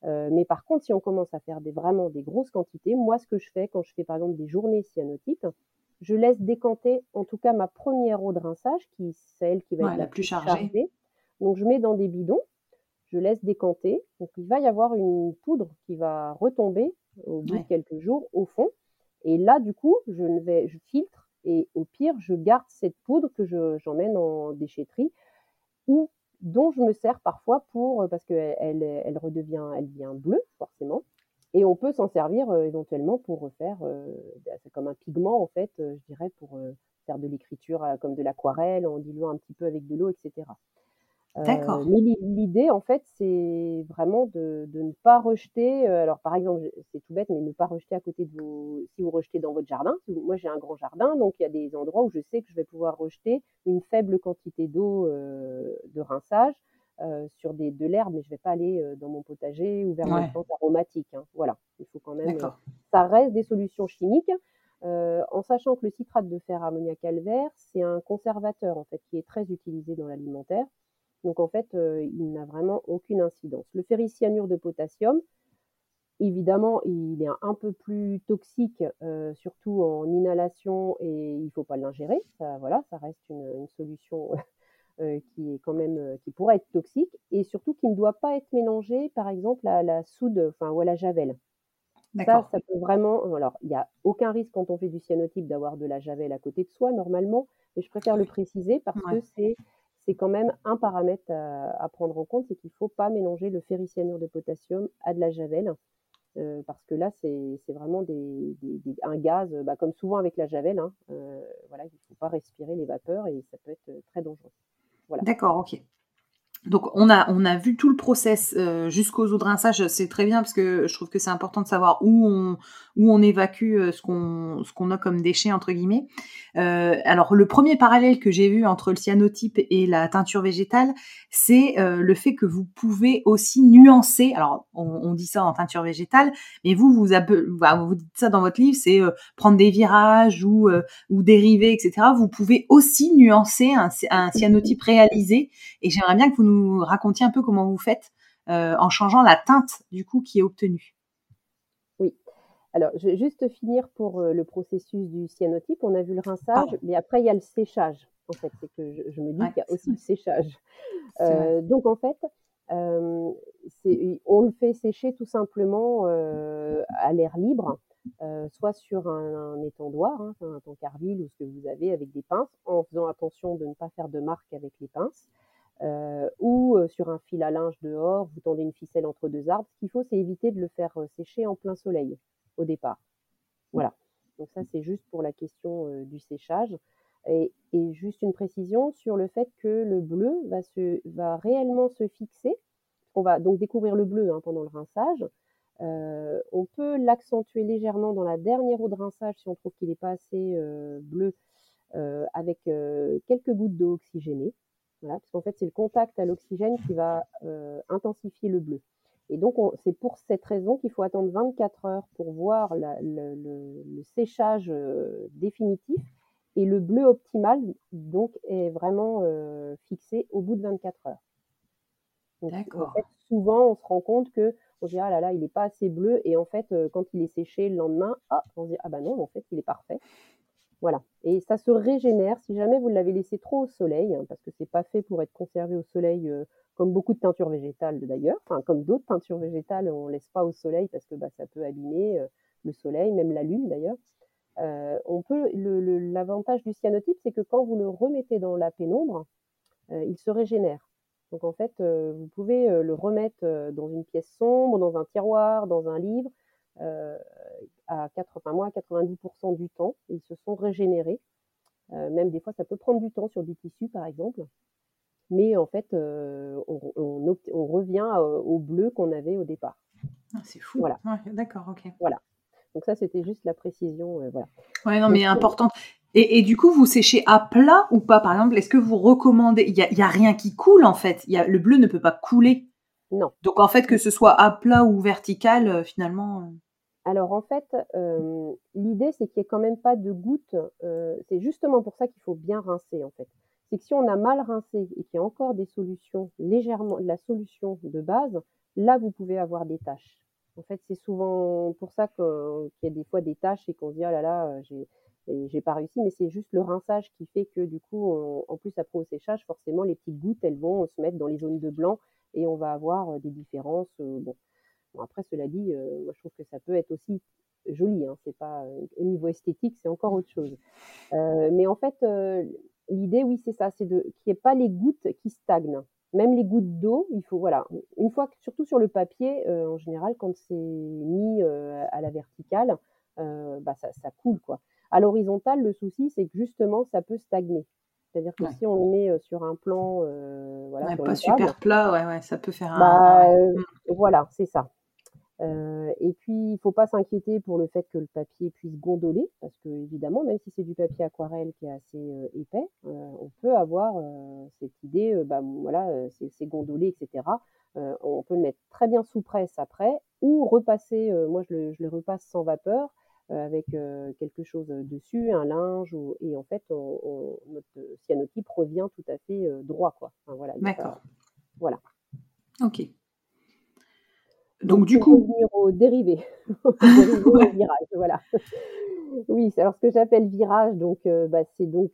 Euh, mais par contre, si on commence à faire des, vraiment des grosses quantités, moi, ce que je fais quand je fais par exemple des journées cyanotypes, je laisse décanter en tout cas ma première eau de rinçage, qui celle qui va être la, plus chargée. Donc je mets dans des bidons, je laisse décanter. Donc il va y avoir une poudre qui va retomber au bout de quelques jours au fond. Et là, du coup, je, vais, je filtre et au pire, je garde cette poudre que j'emmène en déchetterie ou dont je me sers parfois pour, euh, parce qu'elle elle, elle redevient, elle devient bleue, forcément. Et on peut s'en servir euh, éventuellement pour refaire, euh, bah, c'est comme un pigment en fait, je dirais, pour faire de l'écriture comme de l'aquarelle en diluant un petit peu avec de l'eau, etc. D'accord. mais l'idée, en fait, c'est vraiment de, de, ne pas rejeter. alors, par exemple, c'est tout bête, mais ne pas rejeter à côté de vos. Si vous rejetez dans votre jardin, moi j'ai un grand jardin, donc il y a des endroits où je sais que je vais pouvoir rejeter une faible quantité d'eau de rinçage sur des, de l'herbe, mais je ne vais pas aller dans mon potager ou vers mes plantes aromatiques. Hein. Voilà, il faut quand même. ça reste des solutions chimiques. en sachant que le citrate de fer ammoniac calvaire, c'est un conservateur en fait qui est très utilisé dans l'alimentaire. Donc en fait, euh, il n'a vraiment aucune incidence. Le ferricyanure de potassium, évidemment, il est un peu plus toxique, euh, surtout en inhalation, et il ne faut pas l'ingérer. Ça, voilà, ça reste une, solution euh, qui est quand même, qui pourrait être toxique, et surtout qui ne doit pas être mélangé, par exemple, à la soude, enfin, ou à la javel. Ça, ça peut vraiment. Alors, il n'y a aucun risque quand on fait du cyanotype d'avoir de la javel à côté de soi, normalement, mais je préfère le préciser parce que c'est c'est quand même un paramètre à, prendre en compte, c'est qu'il ne faut pas mélanger le ferricyanure de potassium à de la javel, euh, parce que là, c'est vraiment un gaz, bah, comme souvent avec la javel, hein, euh, voilà, il ne faut pas respirer les vapeurs et ça peut être très dangereux. D'accord, ok. Donc on a on a vu tout le process euh, jusqu'aux eaux de rinçage, c'est très bien parce que je trouve que c'est important de savoir où on où on évacue euh, ce qu'on a comme déchets entre guillemets. Euh, alors le premier parallèle que j'ai vu entre le cyanotype et la teinture végétale, c'est le fait que vous pouvez aussi nuancer. Alors on, dit ça en teinture végétale, mais vous vous, bah, vous dites ça dans votre livre, c'est prendre des virages ou ou dériver, etc. Vous pouvez aussi nuancer un, un cyanotype réalisé et j'aimerais bien que vous nous racontiez un peu comment vous faites euh, en changeant la teinte du coup qui est obtenue. Oui. Alors, je vais juste finir pour euh, le processus du cyanotype. On a vu le rinçage, mais après, il y a le séchage. En fait, c'est que je, me dis qu'il y a aussi le séchage. Euh, donc, en fait, on le fait sécher tout simplement à l'air libre, soit sur un, étendoir, hein, un tancarville ou ce que vous avez avec des pinces, en faisant attention de ne pas faire de marque avec les pinces. Euh, ou euh, sur un fil à linge dehors, vous tendez une ficelle entre deux arbres. Ce qu'il faut, c'est éviter de le faire euh, sécher en plein soleil au départ. Voilà. Donc ça, c'est juste pour la question du séchage. Et, juste une précision sur le fait que le bleu va, réellement se fixer. On va donc découvrir le bleu hein, pendant le rinçage. on peut l'accentuer légèrement dans la dernière eau de rinçage si on trouve qu'il n'est pas assez bleu, avec quelques gouttes d'eau oxygénée. Voilà, parce qu'en fait, c'est le contact à l'oxygène qui va euh, intensifier le bleu. Et donc, c'est pour cette raison qu'il faut attendre 24 heures pour voir le, séchage euh, définitif. Et le bleu optimal, donc, est vraiment euh, fixé au bout de 24 heures. D'accord. En fait, souvent, on se rend compte que on se dit ah là là, il n'est pas assez bleu. Et en fait, quand il est séché le lendemain, ah, on se dit ah bah non, en fait, il est parfait. Voilà. Et ça se régénère si jamais vous l'avez laissé trop au soleil, hein, parce que c'est pas fait pour être conservé au soleil, euh, comme beaucoup de teintures végétales d'ailleurs, enfin comme d'autres teintures végétales, on laisse pas au soleil parce que bah, ça peut abîmer euh, le soleil, même la lune d'ailleurs. Euh, on peut. L'avantage du cyanotype, c'est que quand vous le remettez dans la pénombre, il se régénère. Donc en fait, vous pouvez le remettre dans une pièce sombre, dans un tiroir, dans un livre, à 80, mois, 90% du temps, ils se sont régénérés. même des fois, ça peut prendre du temps sur du tissu, par exemple. Mais en fait, on, revient au bleu qu'on avait au départ. Ah, c'est fou. Voilà. D'accord, ok. Voilà. Donc ça, c'était juste la précision. voilà. Ouais, non, mais importante. Et, du coup, vous séchez à plat ou pas? Par exemple, est-ce que vous recommandez Il n'y a, rien qui coule en fait? Y a, le bleu ne peut pas couler. Non. Donc en fait, que ce soit à plat ou vertical, euh, finalement. Euh. Alors en fait, euh, l'idée c'est qu'il n'y ait quand même pas de gouttes. c'est justement pour ça qu'il faut bien rincer en fait. C'est que si on a mal rincé et qu'il y a encore des solutions légèrement, la solution de base, là vous pouvez avoir des taches. En fait, c'est souvent pour ça qu'il y a des fois des taches et qu'on se dit oh là là, j'ai j'ai pas réussi, mais c'est juste le rinçage qui fait que du coup, en plus après au séchage, forcément les petites gouttes, elles vont se mettre dans les zones de blanc et on va avoir euh, des différences. Euh. Après cela dit, euh, moi je trouve que ça peut être aussi joli. Hein, c'est pas au niveau esthétique, c'est encore autre chose. mais en fait, l'idée, oui, c'est ça, c'est de qu'il n'y ait pas les gouttes qui stagnent. Même les gouttes d'eau, il faut voilà, une fois surtout sur le papier, en général, quand c'est mis à la verticale, bah ça, ça coule quoi. À l'horizontale, le souci, c'est que justement, ça peut stagner. C'est-à-dire que si on le met sur un plan, euh, voilà, pas super plat, ouais, ouais, ça peut faire un. Bah, euh, mm. Voilà, c'est ça. et puis, il ne faut pas s'inquiéter pour le fait que le papier puisse gondoler, parce que évidemment, même si c'est du papier aquarelle qui est assez épais, on peut avoir cette idée, bah, voilà, c'est gondolé, etc. on peut le mettre très bien sous presse après, ou repasser. moi, je le, je le, repasse sans vapeur avec euh, quelque chose dessus, un linge, et en fait, notre cyanotype revient tout à fait euh, droit. Quoi. voilà, D'accord. voilà. Ok. Donc, du coup. Revenir au dérivé. au virage, voilà. Oui, alors ce que j'appelle virage, donc, bah, c'est donc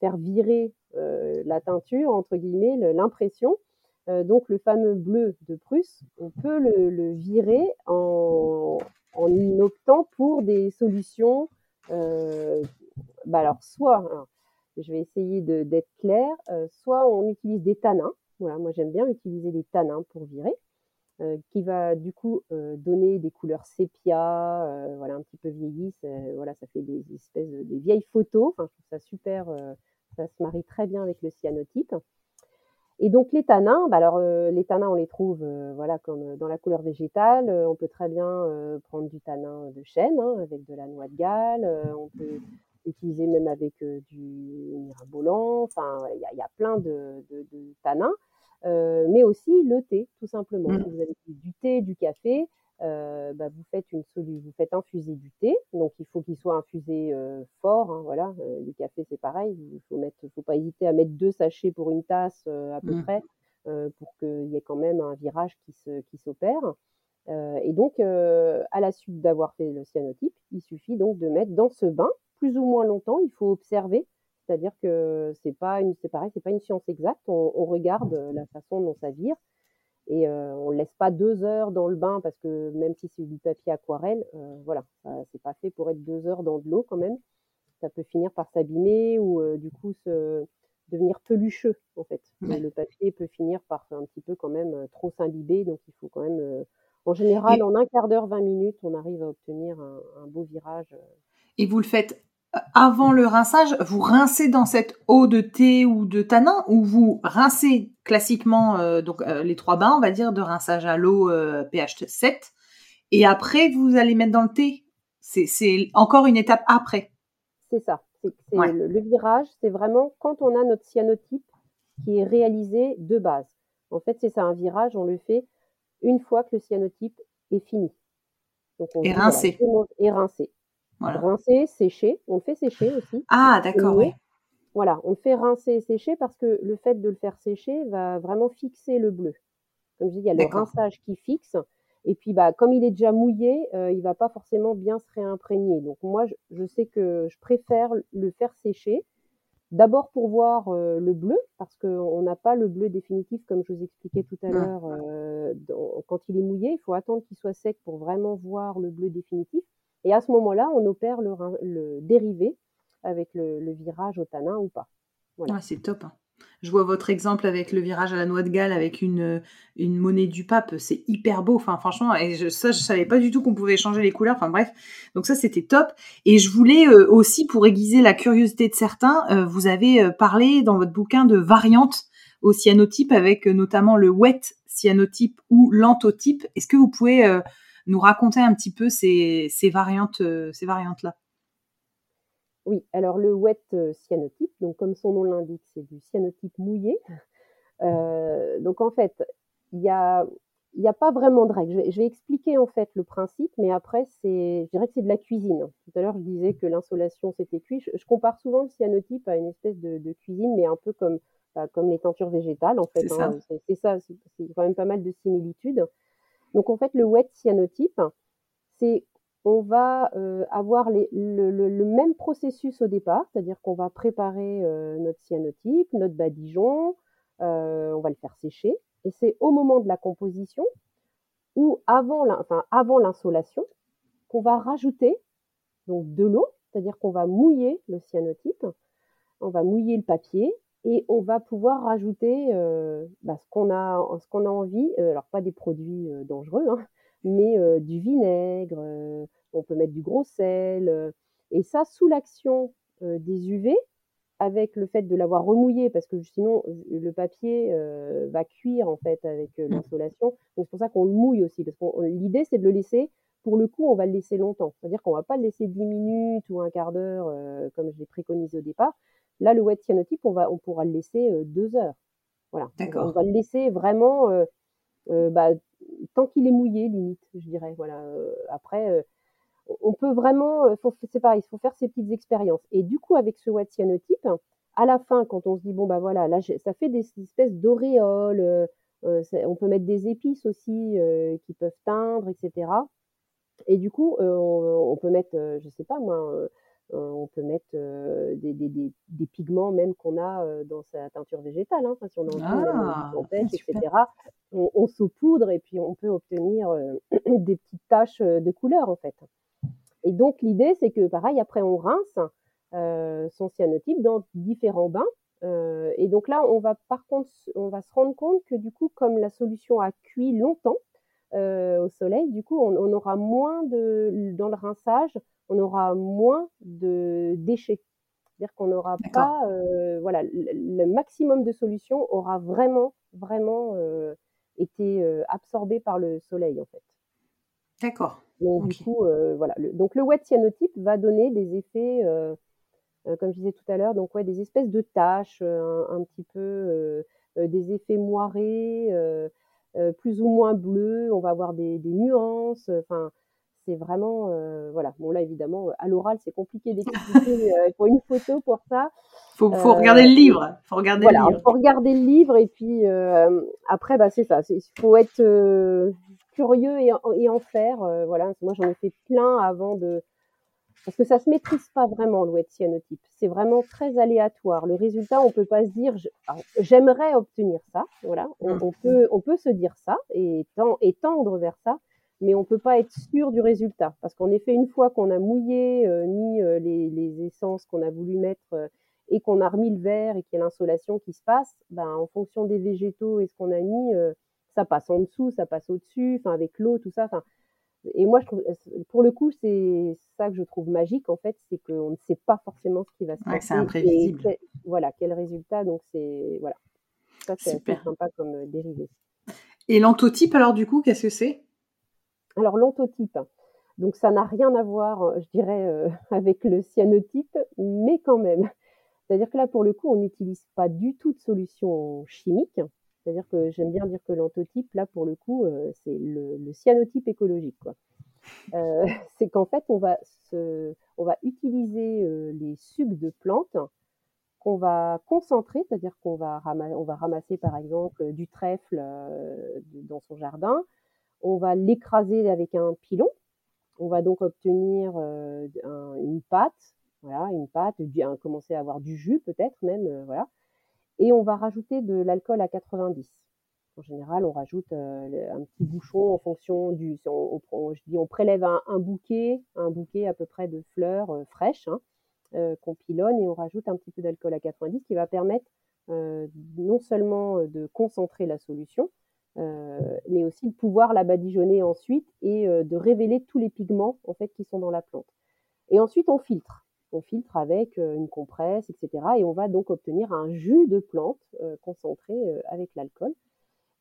faire virer la teinture, entre guillemets, l'impression. donc le fameux bleu de Prusse, on peut le virer en, en optant pour des solutions. Euh, bah alors, soit, je vais essayer d'être clair, euh, soit on utilise des tanins. Voilà, moi j'aime bien utiliser des tanins pour virer. Euh, qui va du coup donner des couleurs sépia, voilà un petit peu vieillies. voilà, ça fait des espèces de des vieilles photos. Enfin, je trouve ça super. ça se marie très bien avec le cyanotype. Et donc les tanins, bah alors euh, les tanins on les trouve euh, voilà comme euh, dans la couleur végétale. on peut très bien prendre du tanin de chêne hein, avec de la noix de Galles. on peut utiliser même avec du mirabolant. Enfin il y a, y a, plein de, de, de tanins, mais aussi le thé tout simplement. Mmh. Vous avez du thé, du café. Euh, bah, vous faites une vous faites infuser du thé, donc il faut qu'il soit infusé euh, fort. Hein, voilà, euh, le café c'est pareil, il faut mettre, faut pas hésiter à mettre deux sachets pour une tasse à peu mmh. près, pour qu'il y ait quand même un virage qui se, qui s'opère. et donc, à la suite d'avoir fait le cyanotype, il suffit donc de mettre dans ce bain plus ou moins longtemps. Il faut observer, c'est-à-dire que c'est pas une, c'est pareil, c'est pas une science exacte. On, on regarde la façon dont ça vire. Et euh, on ne laisse pas deux heures dans le bain parce que même si c'est du papier aquarelle, euh, voilà, c'est pas fait pour être deux heures dans de l'eau quand même. Ça peut finir par s'abîmer ou euh, du coup se, devenir pelucheux en fait. Le papier peut finir par un petit peu quand même trop s'imbiber, donc il faut quand même, en général, en un quart d'heure, 20 minutes, on arrive à obtenir un, un beau virage. Et vous le faites avant le rinçage, vous rincez dans cette eau de thé ou de tanin ou vous rincez classiquement euh, donc euh, les trois bains, on va dire, de rinçage à l'eau pH euh, 7 et après vous allez mettre dans le thé. C'est encore une étape après. C'est ça. le, virage, c'est vraiment quand on a notre cyanotype qui est réalisé de base. En fait, c'est ça, un virage, on le fait une fois que le cyanotype est fini. Donc on et rincé. et rincé. Rincer, sécher. On le fait sécher aussi. Ah, d'accord, oui. Voilà, on le fait rincer et sécher parce que le fait de le faire sécher va vraiment fixer le bleu. Comme je dis, il y a le rinçage qui fixe. Et puis, bah, comme il est déjà mouillé, euh, il va pas forcément bien se réimprégner. Donc, moi, je, sais que je préfère le faire sécher. D'abord pour voir euh, le bleu, parce qu'on n'a pas le bleu définitif, comme je vous expliquais tout à l'heure. Euh, quand il est mouillé, il faut attendre qu'il soit sec pour vraiment voir le bleu définitif. Et à ce moment-là, on opère le, dérivé avec le, virage au tanin ou pas. Voilà. c'est top. Hein. Je vois votre exemple avec le virage à la noix de Galles avec une, monnaie du pape. C'est hyper beau. Enfin, franchement, et je, ça, je savais pas du tout qu'on pouvait changer les couleurs. Enfin, bref. Donc ça, c'était top. Et je voulais euh, aussi, pour aiguiser la curiosité de certains, euh, vous avez euh, parlé dans votre bouquin de variantes au cyanotype avec notamment le wet cyanotype ou l'anthotype. Est-ce que vous pouvez nous raconter un petit peu ces, ces variantes, ces variantes-là oui, alors le wet euh, cyanotype, donc comme son nom l'indique, c'est du cyanotype mouillé. Euh, donc en fait, il n'y a, y a pas vraiment de règle. Je vais, expliquer en fait le principe, mais après, c'est, je dirais que c'est de la cuisine. Tout à l'heure, je disais que l'insolation c'était cuit. Je, compare souvent le cyanotype à une espèce de, cuisine, mais un peu comme, bah, comme les teintures végétales en fait. Hein. C'est ça, c'est quand même pas mal de similitudes. Donc en fait, le wet cyanotype, c'est on va euh, avoir le, même processus au départ, c'est-à-dire qu'on va préparer euh, notre cyanotype, notre badigeon, euh, on va le faire sécher, et c'est au moment de la composition ou avant, l'insolation qu'on va rajouter donc de l'eau, c'est-à-dire qu'on va mouiller le cyanotype, on va mouiller le papier et on va pouvoir rajouter bah, ce qu'on a, ce qu'on a envie. alors pas des produits dangereux, hein, mais du vinaigre, on peut mettre du gros sel. et ça, sous l'action des UV, avec le fait de l'avoir remouillé, parce que sinon le papier va cuire en fait avec mmh. l'insolation. Donc c'est pour ça qu'on le mouille aussi, parce que l'idée c'est de le laisser. Pour le coup, on va le laisser longtemps. C'est-à-dire qu'on va pas le laisser 10 minutes ou un quart d'heure, comme je l'ai préconisé au départ. Là, le wet cyanotype, on, va, on pourra le laisser deux heures. Voilà. On, va le laisser vraiment bah, tant qu'il est mouillé, limite, je dirais. Voilà. après, on peut vraiment, euh, c'est pareil, il faut faire ces petites expériences. Et du coup, avec ce wet cyanotype, à la fin, quand on se dit, bon, bah voilà, là, ça fait des, espèces d'auréoles, euh, euh, on peut mettre des épices aussi qui peuvent teindre, etc. Et du coup, on, peut mettre, je sais pas moi, on peut mettre des, pigments même qu'on a dans sa teinture végétale. Hein. si on en ah, etc. On, on saupoudre et puis on peut obtenir des petites taches de couleur en fait. Et donc l'idée, c'est que pareil, après on rince euh, son cyanotype dans différents bains. Euh, et donc là, on va par contre, on va se rendre compte que du coup, comme la solution a cuit longtemps euh, au soleil, du coup, on, aura moins de dans le rinçage, on aura moins de déchets. C'est-à-dire qu'on n'aura pas, voilà, le, maximum de solution aura vraiment, vraiment été absorbé par le soleil en fait. D'accord. Donc du coup, euh, voilà. Le, donc le wet cyanotype va donner des effets, euh, euh, comme je disais tout à l'heure, donc ouais, des espèces de taches, un, petit peu, des effets moirés, plus ou moins bleus. On va avoir des, des nuances. Enfin, c'est vraiment, voilà. Bon là évidemment, à l'oral c'est compliqué d'expliquer pour une photo pour ça. Faut, faut regarder le livre. Faut regarder voilà, le livre. faut regarder le livre et puis après, bah c'est ça. Il faut être curieux et, et en faire. Euh, voilà, moi j'en ai fait plein avant de parce que ça se maîtrise pas vraiment wet cyanotype. C'est vraiment très aléatoire. Le résultat, on peut pas se dire j'aimerais obtenir ça. Voilà, on, mmh. peut on peut se dire ça et, tendre vers ça, mais on peut pas être sûr du résultat parce qu'en effet, une fois qu'on a mouillé, euh, mis euh, les, les, essences qu'on a voulu mettre et qu'on a remis le verre et qu'il y a l'insolation qui se passe, ben, en fonction des végétaux et ce qu'on a mis, ça passe en dessous, ça passe au-dessus, enfin avec l'eau, tout ça. Enfin, et moi, je trouve, pour le coup, c'est ça que je trouve magique en fait, c'est qu'on ne sait pas forcément ce qui va se passer. C'est imprévisible. voilà, quel résultat. Donc c'est voilà, ça c'est sympa comme euh, dérivé. Et l'antotype alors du coup, qu'est-ce que c'est? Alors l'antotype, donc ça n'a rien à voir, euh, je dirais, euh, avec le cyanotype, mais quand même. C'est-à-dire que là, pour le coup, on n'utilise pas du tout de solution chimique. C'est-à-dire que j'aime bien dire que l'antotype, là, pour le coup, euh, c'est le, cyanotype écologique. Quoi. Euh, c'est qu'en fait, on va, on va utiliser euh, les sucs de plantes qu'on va concentrer, c'est-à-dire qu'on va, ramasser, on va ramasser, par exemple, du trèfle dans son jardin. On va l'écraser avec un pilon. On va donc obtenir une pâte, voilà, une pâte, commencer à avoir du jus peut-être même, voilà et on va rajouter de l'alcool à 90. En général, on rajoute euh, un petit bouchon en fonction du. On, je dis, on prélève un, bouquet, un bouquet à peu près de fleurs euh, fraîches hein, euh, qu'on pilonne et on rajoute un petit peu d'alcool à 90 qui va permettre non seulement de concentrer la solution, mais aussi de pouvoir la badigeonner ensuite et de révéler tous les pigments en fait qui sont dans la plante. Et ensuite on filtre. On filtre avec une compresse, etc. Et on va donc obtenir un jus de plante concentré avec l'alcool.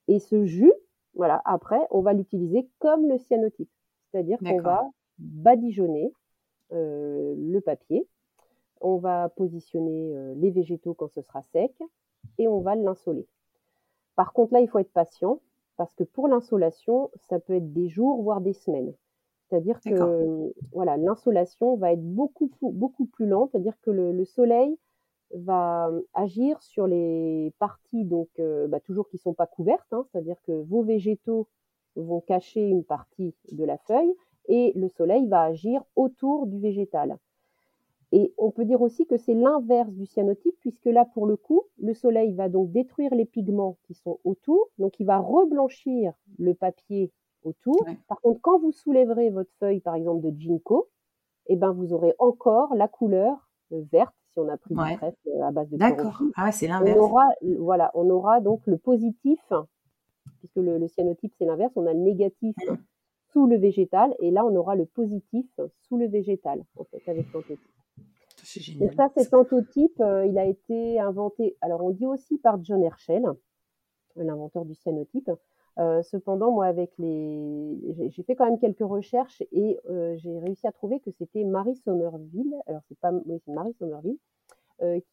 Et ce jus, voilà, après, on va l'utiliser comme le cyanotype. C'est-à-dire qu'on va badigeonner le papier, on va positionner les végétaux quand ce sera sec et on va l'insoler. Par contre, là, il faut être patient parce que pour l'insolation, ça peut être des jours, voire des semaines. C'est-à-dire que voilà, l'insolation va être beaucoup, beaucoup plus lente, c'est-à-dire que le, soleil va agir sur les parties donc bah, toujours qui sont pas couvertes, hein. c'est-à-dire que vos végétaux vont cacher une partie de la feuille et le soleil va agir autour du végétal. Et on peut dire aussi que c'est l'inverse du cyanotype, puisque là, pour le coup, le soleil va donc détruire les pigments qui sont autour, donc il va reblanchir le papier autour. Par contre, quand vous soulèverez votre feuille, par exemple, de ginkgo, eh ben, vous aurez encore la couleur euh, verte, si on a pris ouais. euh, à base de D'accord. Ah c'est l'inverse. On aura, voilà, on aura donc le positif, puisque le, cyanotype, c'est l'inverse, on a le négatif sous le végétal, et là, on aura le positif sous le végétal, en fait, avec l'antotype. Donc ça, cet antotype, euh, il a été inventé, alors on dit aussi par John Herschel, l'inventeur du cyanotype. Euh, cependant, moi, avec les, j'ai fait quand même quelques recherches et euh, j'ai réussi à trouver que c'était Marie Somerville. Alors c'est pas, oui, c'est Marie Somerville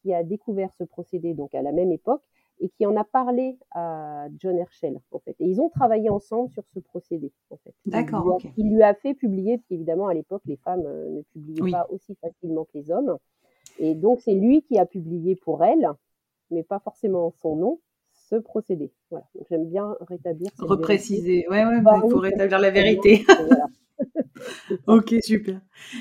qui a découvert ce procédé donc à la même époque et qui en a parlé à John Herschel en fait. Et ils ont travaillé ensemble sur ce procédé en fait. D'accord. Il, lui a fait publier, parce qu'évidemment à l'époque les femmes ne publiaient pas aussi facilement que les hommes. Et donc, c'est lui qui a publié pour elle, mais pas forcément son nom, ce procédé. Voilà. Donc, j'aime bien rétablir. Repréciser. Ouais, ouais, bah, il faut rétablir la vérité. ok, super.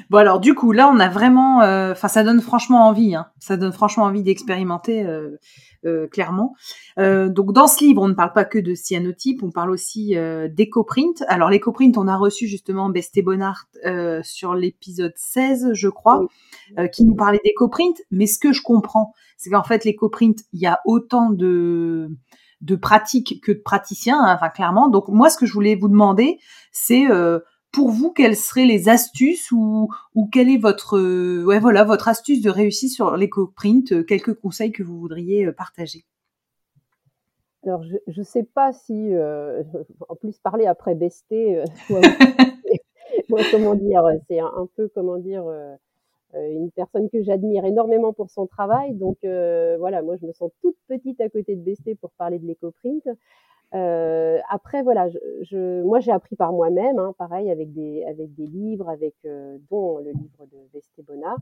Bon alors du coup là on a vraiment, euh, enfin ça donne franchement envie, hein. ça donne franchement envie d'expérimenter euh, euh, clairement. donc dans ce livre on ne parle pas que de cyanotype, on parle aussi d'écoprint. Alors l'écoprint on a reçu justement Besté Bonnard sur l'épisode 16 je crois, qui nous parlait d'écoprint. Mais ce que je comprends c'est qu'en fait l'écoprint il y a autant de de pratiques que de praticiens, hein, enfin clairement. Donc moi ce que je voulais vous demander c'est pour vous, quelles seraient les astuces ou, ou quelle est votre, euh, ouais, voilà, votre astuce de réussite sur l'éco-print euh, Quelques conseils que vous voudriez euh, partager? Alors, je ne sais pas si, en plus, parler après Besté, moi, comment dire, c'est un, peu, comment dire, une personne que j'admire énormément pour son travail. Donc, voilà, moi, je me sens toute petite à côté de Besté pour parler de l'éco-print. Euh, après, voilà, je, je moi j'ai appris par moi-même, hein, pareil avec des avec des livres, avec euh, dont le livre de Vestebona, euh,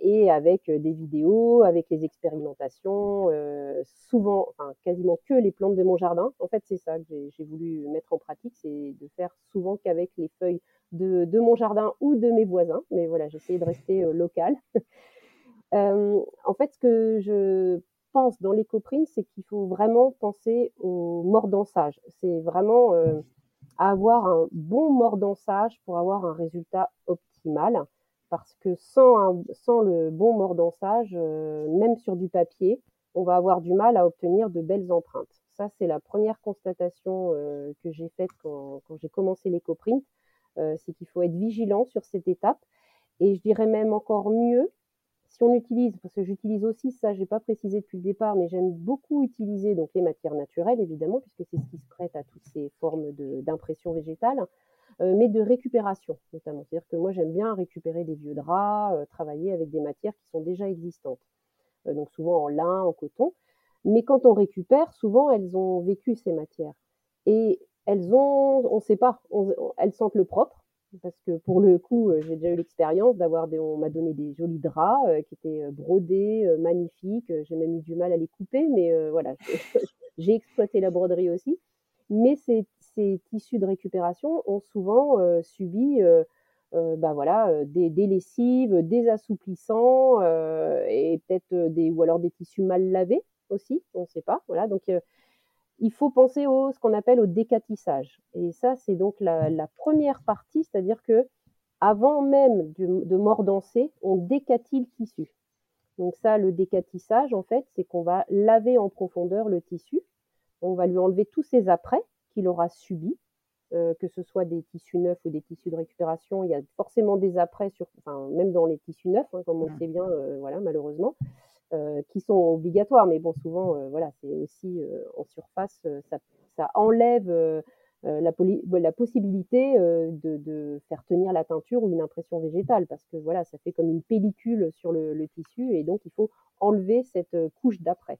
et avec euh, des vidéos, avec les expérimentations, euh, souvent, enfin quasiment que les plantes de mon jardin. En fait, c'est ça que j'ai voulu mettre en pratique, c'est de faire souvent qu'avec les feuilles de, mon jardin ou de mes voisins. Mais voilà, j'essayais de rester local. en fait, ce que je pense dans l'écoprine, c'est qu'il faut vraiment penser au mordançage. C'est vraiment euh, avoir un bon mordançage pour avoir un résultat optimal. Parce que sans, le bon mordançage, euh, même sur du papier, on va avoir du mal à obtenir de belles empreintes. Ça, c'est la première constatation euh, que j'ai faite quand, j'ai commencé l'écoprint. c'est qu'il faut être vigilant sur cette étape. Et je dirais même encore mieux, si on utilise, parce que j'utilise aussi ça, j'ai pas précisé depuis le départ, mais j'aime beaucoup utiliser donc les matières naturelles évidemment, puisque c'est ce qui se prête à toutes ces formes d'impression végétale, euh, mais de récupération notamment. C'est-à-dire que moi j'aime bien récupérer des vieux draps, euh, travailler avec des matières qui sont déjà existantes, euh, donc souvent en lin, en coton. Mais quand on récupère, souvent elles ont vécu ces matières et elles ont, on ne sait pas, elles sentent le propre parce que pour le coup, euh, j'ai déjà eu l'expérience d'avoir on m'a donné des jolis draps euh, qui étaient euh, brodés, magnifiques. J'ai même eu du mal à les couper, mais voilà, j'ai exploité la broderie aussi. Mais ces, ces, tissus de récupération ont souvent subi, bah voilà, des, des, lessives, des assouplissants et peut-être des, ou alors des tissus mal lavés aussi, on ne sait pas. Voilà, donc il faut penser au ce qu'on appelle au décatissage. Et ça, c'est donc la, première partie, c'est-à-dire que avant même de, mordancer, on décatit le tissu. Donc ça, le décatissage, en fait, c'est qu'on va laver en profondeur le tissu. On va lui enlever tous ses apprêts qu'il aura subis, euh, que ce soit des tissus neufs ou des tissus de récupération. Il y a forcément des apprêts, sur, enfin, même dans les tissus neufs, hein, comme on le sait bien, euh, voilà, malheureusement, euh, qui sont obligatoires. Mais bon, souvent, voilà, c'est aussi en surface, ça, ça enlève la, la, possibilité de, de, faire tenir la teinture ou une impression végétale, parce que voilà, ça fait comme une pellicule sur le, le tissu, et donc il faut enlever cette couche d'après.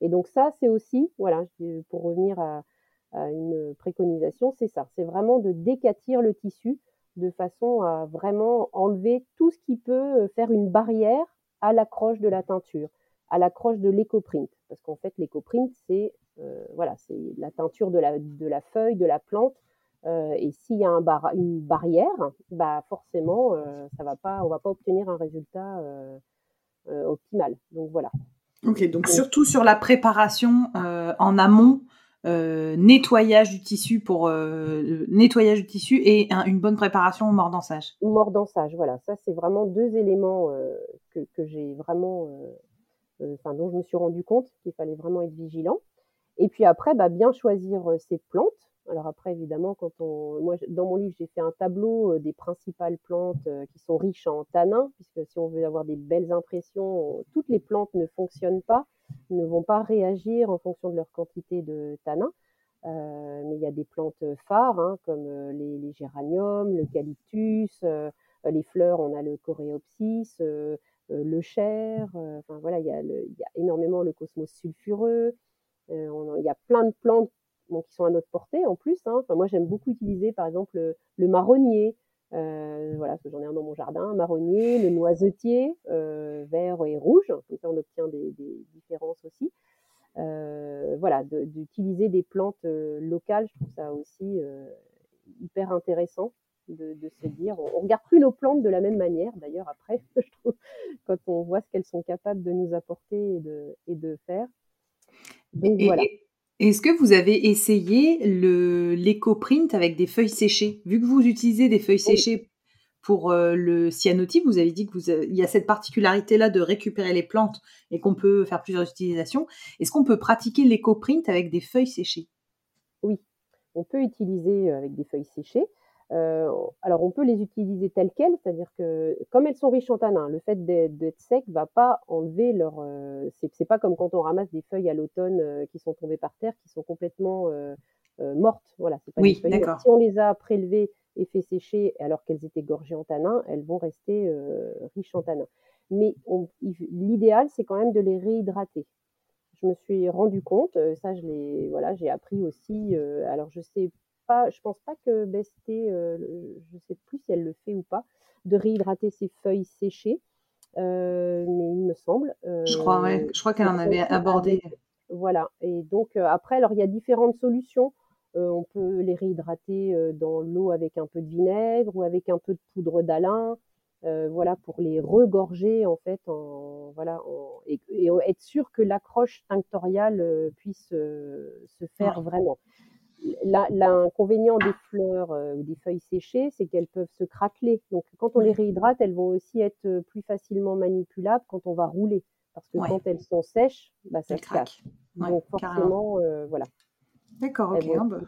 Et donc ça, c'est aussi, voilà, pour revenir à une préconisation, c'est ça, c'est vraiment de décatir le tissu de façon à vraiment enlever tout ce qui peut faire une barrière à l'accroche de la teinture, à l'accroche de l'écoprint. Parce qu'en fait, l'écoprint, c'est euh, voilà, la teinture de la, de la feuille, de la plante. Euh, et s'il y a un bar, une barrière, bah forcément, euh, ça va pas, on va pas obtenir un résultat optimal. Donc voilà. Ok, donc, surtout sur la préparation en amont, nettoyage du tissu pour nettoyage du tissu et une bonne préparation au mordançage. Au mordançage, voilà. Ça, c'est vraiment deux éléments que, que j'ai vraiment, dont je me suis rendu compte qu'il fallait vraiment être vigilant. Et puis après, bah, bien choisir ses plantes. Alors après, évidemment, quand on, moi, dans mon livre, j'ai fait un tableau des principales plantes qui sont riches en tanins, puisque si on veut avoir des belles impressions, toutes les plantes ne fonctionnent pas, ne vont pas réagir en fonction de leur quantité de tanins. Euh, mais il y a des plantes phares, hein, comme les, géraniums, l'eucalyptus, euh, les fleurs, on a le coréopsis, euh, le cher, enfin voilà, il y, a le, énormément le cosmos sulfureux, euh, il y a plein de plantes qui sont à notre portée en plus. Hein. Enfin, moi, j'aime beaucoup utiliser, par exemple, le, marronnier. Euh, voilà, parce que j'en ai un dans mon jardin, marronnier, le noisetier, euh, vert et rouge. Comme ça, on obtient des, des différences aussi. Euh, voilà, d'utiliser des plantes euh, locales, je trouve ça aussi euh, hyper intéressant de, de, se dire. On, on, regarde plus nos plantes de la même manière, d'ailleurs, après, je trouve, quand on voit ce qu'elles sont capables de nous apporter et de, et de faire. Est-ce que vous avez essayé le l'éco-print avec des feuilles séchées? Vu que vous utilisez des feuilles séchées pour euh, le cyanotype, vous avez dit qu'il y a cette particularité-là de récupérer les plantes et qu'on peut faire plusieurs utilisations. Est-ce qu'on peut pratiquer l'éco-print avec des feuilles séchées? Oui, on peut utiliser euh, avec des feuilles séchées. Euh, alors on peut les utiliser telles quelles, c'est-à-dire que comme elles sont riches en tanins, le fait d'être sec va pas enlever leur. Euh, c'est pas comme quand on ramasse des feuilles à l'automne euh, qui sont tombées par terre, qui sont complètement euh, mortes. Voilà, c'est pas oui, des feuilles. Si on les a prélevées et fait sécher alors qu'elles étaient gorgées en tanins, elles vont rester riches en tanins. Mais l'idéal, c'est quand même de les réhydrater. Je me suis rendu compte, ça je l'ai, voilà, j'ai appris aussi. alors je sais pas, je pense pas que Besté, euh, je sais plus si elle le fait ou pas, de réhydrater ses feuilles séchées. Euh, mais il me semble. je crois, ouais. Euh, je crois qu'elle en avait abordé. voilà. Et donc après, alors il y a différentes solutions. on peut les réhydrater dans l'eau avec un peu de vinaigre ou avec un peu de poudre d'alun. voilà pour les regorger en fait en voilà et, être sûr que l'accroche tinctoriale puisse se faire vraiment L'inconvénient des fleurs euh, ou des feuilles séchées, c'est qu'elles peuvent se craqueler. Donc, quand on les réhydrate, elles vont aussi être euh, plus facilement manipulables quand on va rouler. Parce que quand elles sont sèches, bah, ça se craque. Donc, forcément, euh, voilà. D'accord, ok. Hein, bah.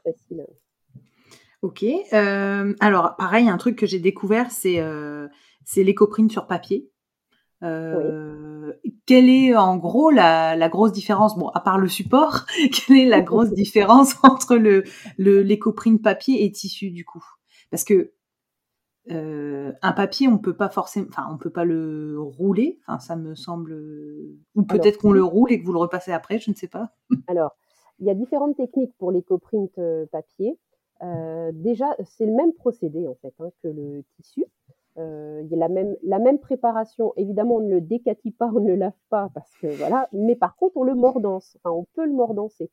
Ok. Euh, alors, pareil, un truc que j'ai découvert, c'est euh, l'écoprint sur papier. Euh, quelle est en gros la, la, grosse différence? Bon, à part le support, quelle est la grosse différence entre le l'écoprint papier et tissu du coup? Parce que euh, un papier, on peut pas forcément, enfin, on peut pas le rouler. Enfin, ça me semble, ou peut-être qu'on le roule et que vous le repassez après, je ne sais pas. Alors, il y a différentes techniques pour l'écoprint euh, papier. Euh, déjà, c'est le même procédé en fait hein, que le tissu. Euh, il y a la même, préparation. Évidemment, on ne le décatit pas, on ne le lave pas, parce que voilà. Mais par contre, on le mordance. On peut le mordancer.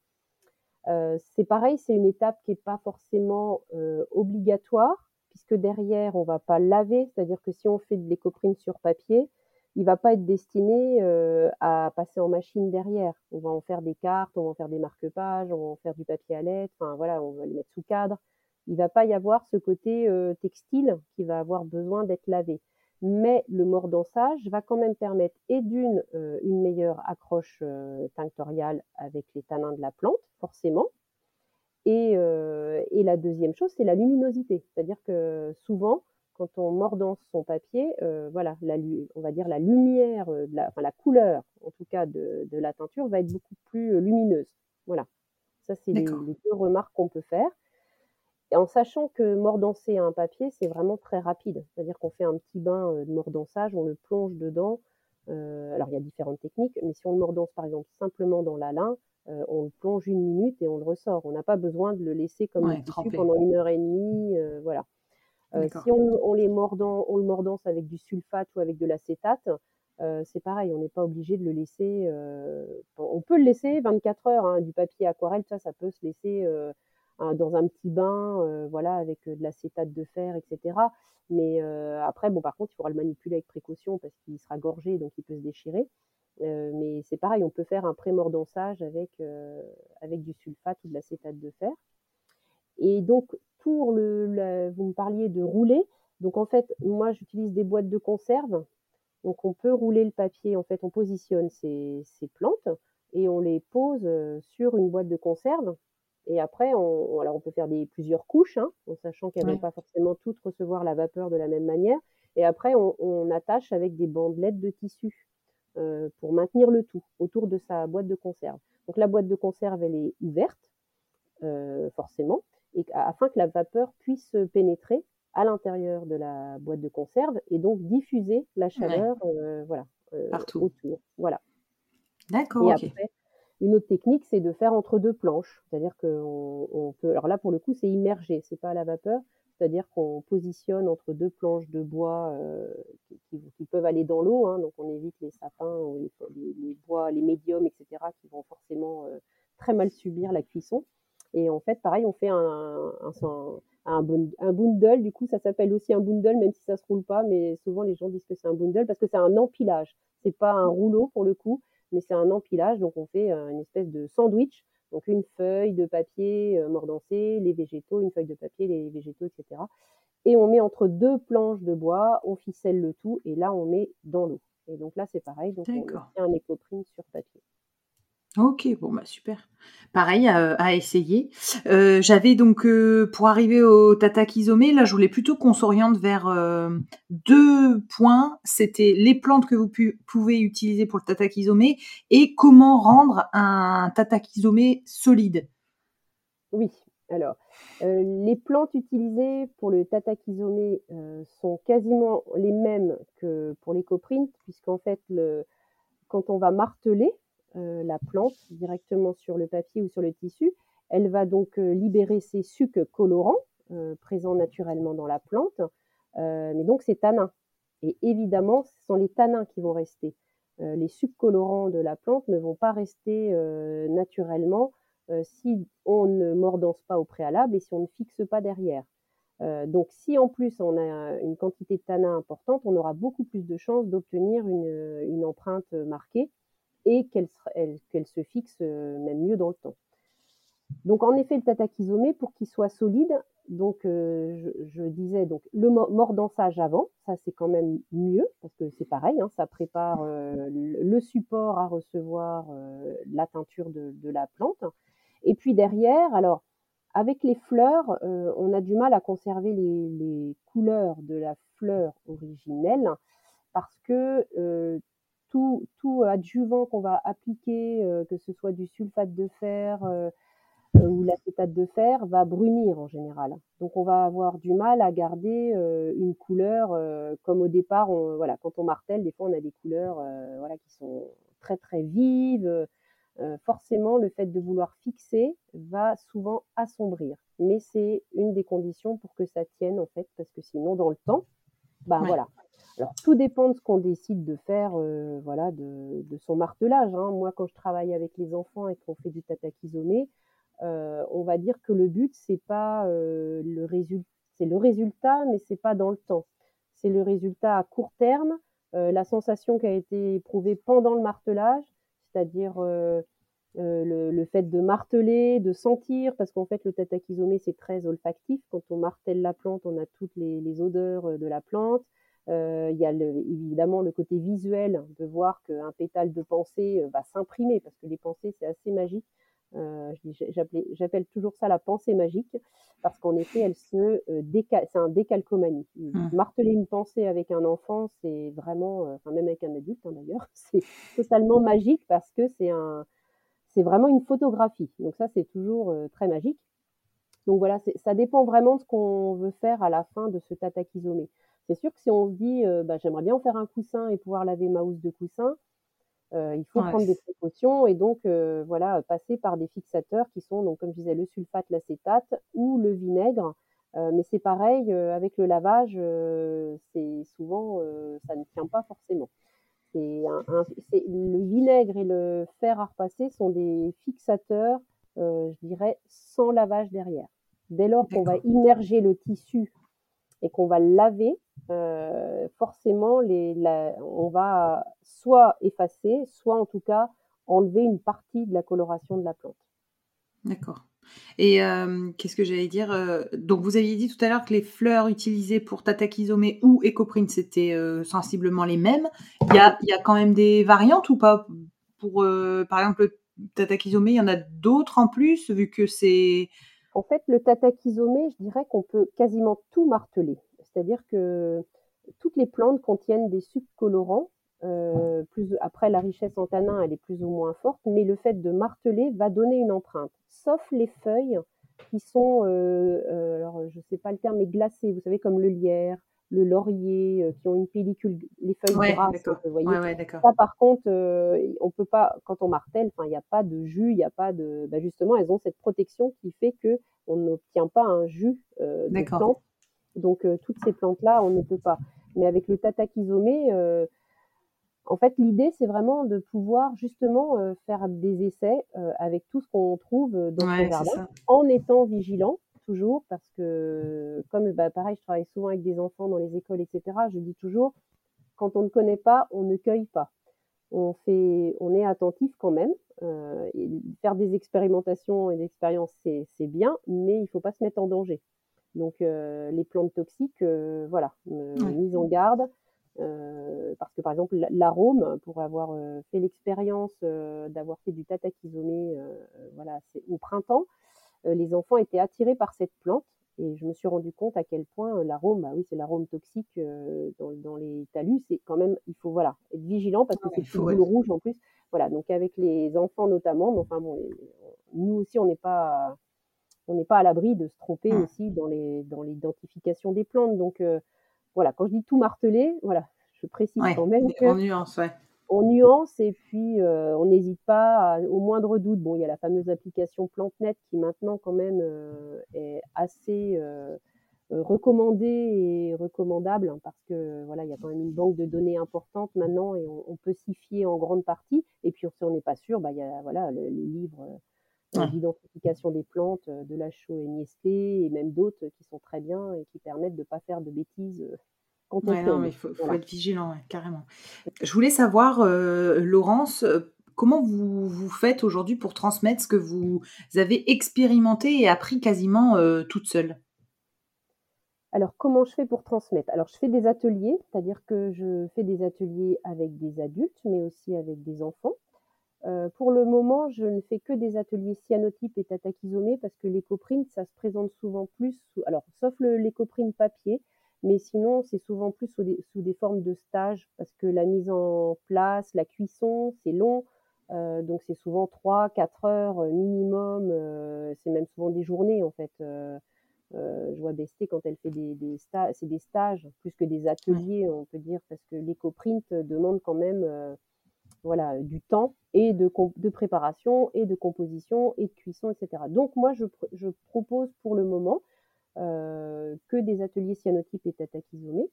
Euh, c'est pareil, c'est une étape qui n'est pas forcément euh, obligatoire, puisque derrière, on va pas laver. C'est-à-dire que si on fait de l'écoprine sur papier, il va pas être destiné à passer en machine derrière. On va en faire des cartes, on va en faire des marque-pages, on va en faire du papier à lettres. Enfin voilà, on va les mettre sous cadre il va pas y avoir ce côté euh, textile qui va avoir besoin d'être lavé. mais le mordançage va quand même permettre et d'une une meilleure accroche tinctoriale avec les tanins de la plante, forcément. Et, et la deuxième chose, c'est la luminosité. C'est-à-dire que souvent, quand on mordance son papier, voilà, la, on va dire la lumière, la, enfin, la couleur, en tout cas de, de, la teinture, va être beaucoup plus lumineuse. Voilà. Ça, c'est les, les, deux remarques qu'on peut faire. Et en sachant que mordancer un papier, c'est vraiment très rapide. C'est-à-dire qu'on fait un petit bain de mordançage, on le plonge dedans. alors, il y a différentes techniques, mais si on le mordance, par exemple, simplement dans la lin, on le plonge une minute et on le ressort. On n'a pas besoin de le laisser comme ouais, tissu pendant une heure et demie. voilà. si on, on, les mordant, on le mordance avec du sulfate ou avec de l'acétate, c'est pareil, on n'est pas obligé de le laisser. on peut le laisser 24 heures. Hein, du papier aquarelle, ça, ça peut se laisser dans un petit bain, voilà, avec de l'acétate de fer, etc. Mais après, bon, par contre, il faudra le manipuler avec précaution parce qu'il sera gorgé, donc il peut se déchirer. mais c'est pareil, on peut faire un pré-mordançage avec, avec du sulfate ou de l'acétate de fer. Et donc, pour le, vous me parliez de rouler. Donc, en fait, moi, j'utilise des boîtes de conserve. Donc, on peut rouler le papier. En fait, on positionne ces, ces plantes et on les pose sur une boîte de conserve et après, on, alors on peut faire des, plusieurs couches, hein, en sachant qu'elles ne vont pas forcément toutes recevoir la vapeur de la même manière. Et après, on, on attache avec des bandelettes de tissu euh, pour maintenir le tout autour de sa boîte de conserve. Donc la boîte de conserve, elle est ouverte, euh, forcément, et afin que la vapeur puisse pénétrer à l'intérieur de la boîte de conserve et donc diffuser la chaleur, ouais. euh, voilà, Partout. autour. Voilà. D'accord. Et après, une autre technique, c'est de faire entre deux planches. C'est-à-dire qu'on on peut. Alors là, pour le coup, c'est immergé, c'est pas à la vapeur. C'est-à-dire qu'on positionne entre deux planches de bois euh, qui, qui, peuvent aller dans l'eau. Hein, donc on évite les sapins ou les, les, bois, les médiums, etc., qui vont forcément euh, très mal subir la cuisson. Et en fait, pareil, on fait un, un, un, un, un bundle. Du coup, ça s'appelle aussi un bundle, même si ça se roule pas. Mais souvent, les gens disent que c'est un bundle parce que c'est un empilage. C'est pas un rouleau pour le coup mais c'est un empilage, donc on fait une espèce de sandwich, donc une feuille de papier mordancé, les végétaux, une feuille de papier, les végétaux, etc. Et on met entre deux planches de bois, on ficelle le tout, et là on met dans l'eau. Et donc là c'est pareil, donc on fait un écoprine sur papier. Ok, bon bah super. Pareil à, essayer. Euh, J'avais donc euh, pour arriver au tatakizome, là je voulais plutôt qu'on s'oriente vers euh, deux points. C'était les plantes que vous pouvez utiliser pour le tatakizome et comment rendre un tatakizome solide. Oui, alors les plantes utilisées pour le tatakizome sont quasiment les mêmes que pour les coprines, puisqu'en fait quand on va marteler, la plante directement sur le papier ou sur le tissu. Elle va donc euh, libérer ses sucs colorants euh, présents naturellement dans la plante, mais donc c'est tanins. Et évidemment, ce sont les tanins qui vont rester. les sucs colorants de la plante ne vont pas rester naturellement si on ne mordance pas au préalable et si on ne fixe pas derrière. Euh, donc, si en plus on a une quantité de tanins importante, on aura beaucoup plus de chances d'obtenir une, empreinte marquée et qu'elle qu se fixe euh, même mieux dans le temps. Donc en effet, le tatakizome, pour qu'il soit solide, donc euh, je, disais donc le mordançage avant, ça c'est quand même mieux parce que c'est pareil, hein, ça prépare euh, le support à recevoir la teinture de, la plante. Et puis derrière, alors avec les fleurs, on a du mal à conserver les, couleurs de la fleur originelle parce que tout, adjuvant qu'on va appliquer, euh, que ce soit du sulfate de fer euh, euh, ou l'acétate de fer, va brunir en général. Donc on va avoir du mal à garder une couleur comme au départ. On, voilà, quand on martèle, des fois on a des couleurs voilà, qui sont très très vives. forcément, le fait de vouloir fixer va souvent assombrir. Mais c'est une des conditions pour que ça tienne en fait, parce que sinon, dans le temps, bah ouais. voilà, alors, tout dépend de ce qu'on décide de faire, euh, voilà, de, de, son martelage. Hein. Moi, quand je travaille avec les enfants et qu'on fait du tatakizomé, euh, on va dire que le but, c'est pas euh, le résultat, c'est le résultat, mais c'est pas dans le temps. C'est le résultat à court terme, euh, la sensation qui a été éprouvée pendant le martelage, c'est-à-dire euh, le, le, fait de marteler, de sentir, parce qu'en fait, le tatakizomé, c'est très olfactif. Quand on martèle la plante, on a toutes les, les odeurs de la plante il y a évidemment le côté visuel de voir qu'un pétale de pensée va s'imprimer, parce que les pensées, c'est assez magique. J'appelle toujours ça la pensée magique, parce qu'en effet, elle se c'est un décalcomanie. Mmh. Marteler une pensée avec un enfant, c'est vraiment, enfin même avec un adulte hein, d'ailleurs, c'est totalement magique parce que c'est un, c'est vraiment une photographie. Donc ça, c'est toujours très magique. Donc voilà, ça dépend vraiment de ce qu'on veut faire à la fin de ce tatakizome. C'est sûr que si on se dit, bah, j'aimerais bien en faire un coussin et pouvoir laver ma housse de coussin, il faut prendre des précautions et donc voilà passer par des fixateurs qui sont donc comme je disais le sulfate, l'acétate ou le vinaigre. mais c'est pareil avec le lavage, c'est souvent ça ne tient pas forcément. Le vinaigre et le fer à repasser sont des fixateurs, je dirais, sans lavage derrière. Dès lors qu'on va immerger le tissu et qu'on va laver, euh, forcément, les, on va soit effacer, soit en tout cas enlever une partie de la coloration de la plante. D'accord. Et euh, qu'est-ce que j'allais dire euh, Donc, vous aviez dit tout à l'heure que les fleurs utilisées pour Tatakizome ou Ecoprint, c'était sensiblement les mêmes. Il y a, y a, quand même des variantes ou pas Pour, par exemple, Tatakizome, il y en a d'autres en plus, vu que c'est en fait, le tatakizome, je dirais qu'on peut quasiment tout marteler. C'est-à-dire que toutes les plantes contiennent des sucs colorants. Euh, plus, après, la richesse en tanin, elle est plus ou moins forte, mais le fait de marteler va donner une empreinte. Sauf les feuilles qui sont, euh, euh, alors je ne sais pas le terme, mais glacées, vous savez, comme le lierre, le laurier, euh, qui ont une pellicule, les feuilles grasses, vous voyez. ça, par contre, euh, on peut pas, quand on martèle, il n'y a pas de jus, il n'y a pas de, bah, justement, elles ont cette protection qui fait que on n'obtient pas un jus euh, de plante. Donc toutes ces plantes-là, on ne peut pas. Mais avec le tatakizomé, en fait, l'idée, c'est vraiment de pouvoir justement faire des essais avec tout ce qu'on trouve dans le jardin, en étant vigilant toujours parce que, comme bah, pareil, je travaille souvent avec des enfants dans les écoles, etc., je dis toujours, quand on ne connaît pas, on ne cueille pas. On, fait, on est attentif quand même. Euh, faire des expérimentations et des expériences, c'est bien, mais il ne faut pas se mettre en danger. Donc, euh, les plantes toxiques, euh, voilà, mise en garde. Parce que par exemple l'arôme, pour avoir fait l'expérience d'avoir fait du tatakizomé, voilà, c'est au printemps, euh, les enfants étaient attirés par cette plante et je me suis rendu compte à quel point euh, l'arôme, bah oui, c'est l'arôme toxique euh, dans, les talus. C'est quand même, il faut voilà être vigilant parce que c'est le rouge en plus. Voilà, donc avec les enfants notamment. enfin bon, nous aussi, on n'est pas, on n'est pas à l'abri de se tromper mmh. aussi dans les dans l'identification des plantes. Donc voilà, quand je dis tout marteler, voilà, je précise quand même que en nuance, ouais on nuance et puis euh, on n'hésite pas au moindre doute. Bon, il y a la fameuse application PlanteNet qui maintenant quand même euh, est assez euh, recommandée et recommandable hein, parce que voilà, il y a quand même une banque de données importante maintenant et on, peut s'y fier en grande partie. Et puis si on n'est pas sûr, bah, il y a voilà les livres d'identification des plantes de la chaux et même d'autres qui sont très bien et qui permettent de ne pas faire de bêtises non, mais il faut, être vigilant, carrément. Je voulais savoir, euh, Laurence, euh, comment vous, vous faites aujourd'hui pour transmettre ce que vous avez expérimenté et appris quasiment euh, toute seule? Alors, comment je fais pour transmettre? Alors, je fais des ateliers, c'est-à-dire que je fais des ateliers avec des adultes, mais aussi avec des enfants. Pour le moment, je ne fais que des ateliers cyanotypes et tatakizomé parce que l'écoprint, ça se présente souvent plus, alors, sauf l'écoprint papier, mais sinon, c'est souvent plus sous des, formes de stage parce que la mise en place, la cuisson, c'est long. Euh, donc c'est souvent 3-4 heures euh, minimum. Euh, c'est même souvent des journées en fait. je vois Besté quand elle fait des, stages, c'est des stages plus que des ateliers, on peut dire, parce que l'éco-print demande quand même voilà, du temps et de, de, préparation et de composition et de cuisson, etc. Donc moi, je, propose pour le moment euh, que des ateliers cyanotypes et tatakizomé. Euh,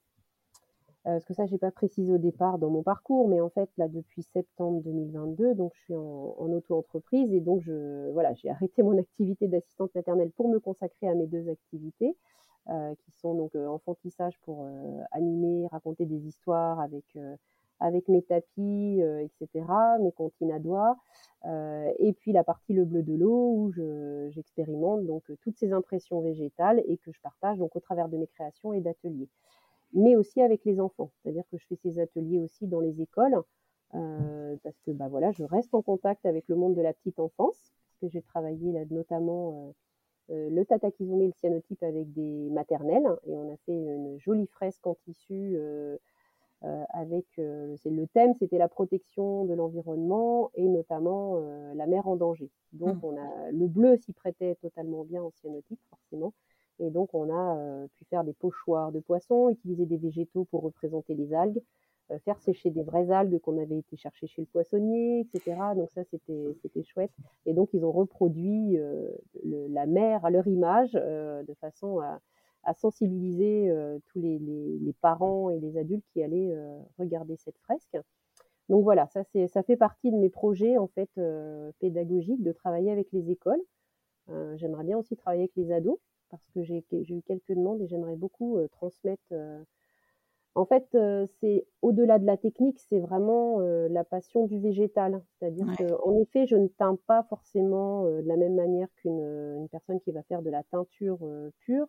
parce que ça, j'ai pas précisé au départ dans mon parcours, mais en fait, là, depuis septembre 2022, donc je suis en, auto-entreprise et donc j'ai arrêté mon activité d'assistante maternelle pour me consacrer à mes deux activités, euh, qui sont donc enfantissage pour animer, raconter des histoires avec avec mes tapis, euh, etc., mes comptines à doigts, euh, et puis la partie le bleu de l'eau où j'expérimente donc toutes ces impressions végétales et que je partage donc au travers de mes créations et d'ateliers. mais aussi avec les enfants. C'est-à-dire que je fais ces ateliers aussi dans les écoles, parce que bah, voilà, je reste en contact avec le monde de la petite enfance, parce que j'ai travaillé notamment le tatakizome et le cyanotype avec des maternelles, et on a fait une jolie fresque en tissu euh, avec euh, le thème, c'était la protection de l'environnement et notamment euh, la mer en danger. Donc, mmh. on a le bleu s'y prêtait totalement bien en cyanotype, forcément. Et donc, on a pu faire des pochoirs de poissons, utiliser des végétaux pour représenter les algues, faire sécher des vraies algues qu'on avait été chercher chez le poissonnier, etc. Donc ça, c'était chouette. Et donc, ils ont reproduit la mer à leur image de façon à, à sensibiliser euh, tous les, parents et les adultes qui allaient euh, regarder cette fresque. Donc voilà, ça, ça fait partie de mes projets en fait euh, pédagogiques de travailler avec les écoles. j'aimerais bien aussi travailler avec les ados parce que j'ai eu quelques demandes et j'aimerais beaucoup transmettre. En fait, c'est au-delà de la technique, c'est vraiment la passion du végétal. C'est-à-dire qu'en effet, je ne teins pas forcément de la même manière qu'une personne qui va faire de la teinture pure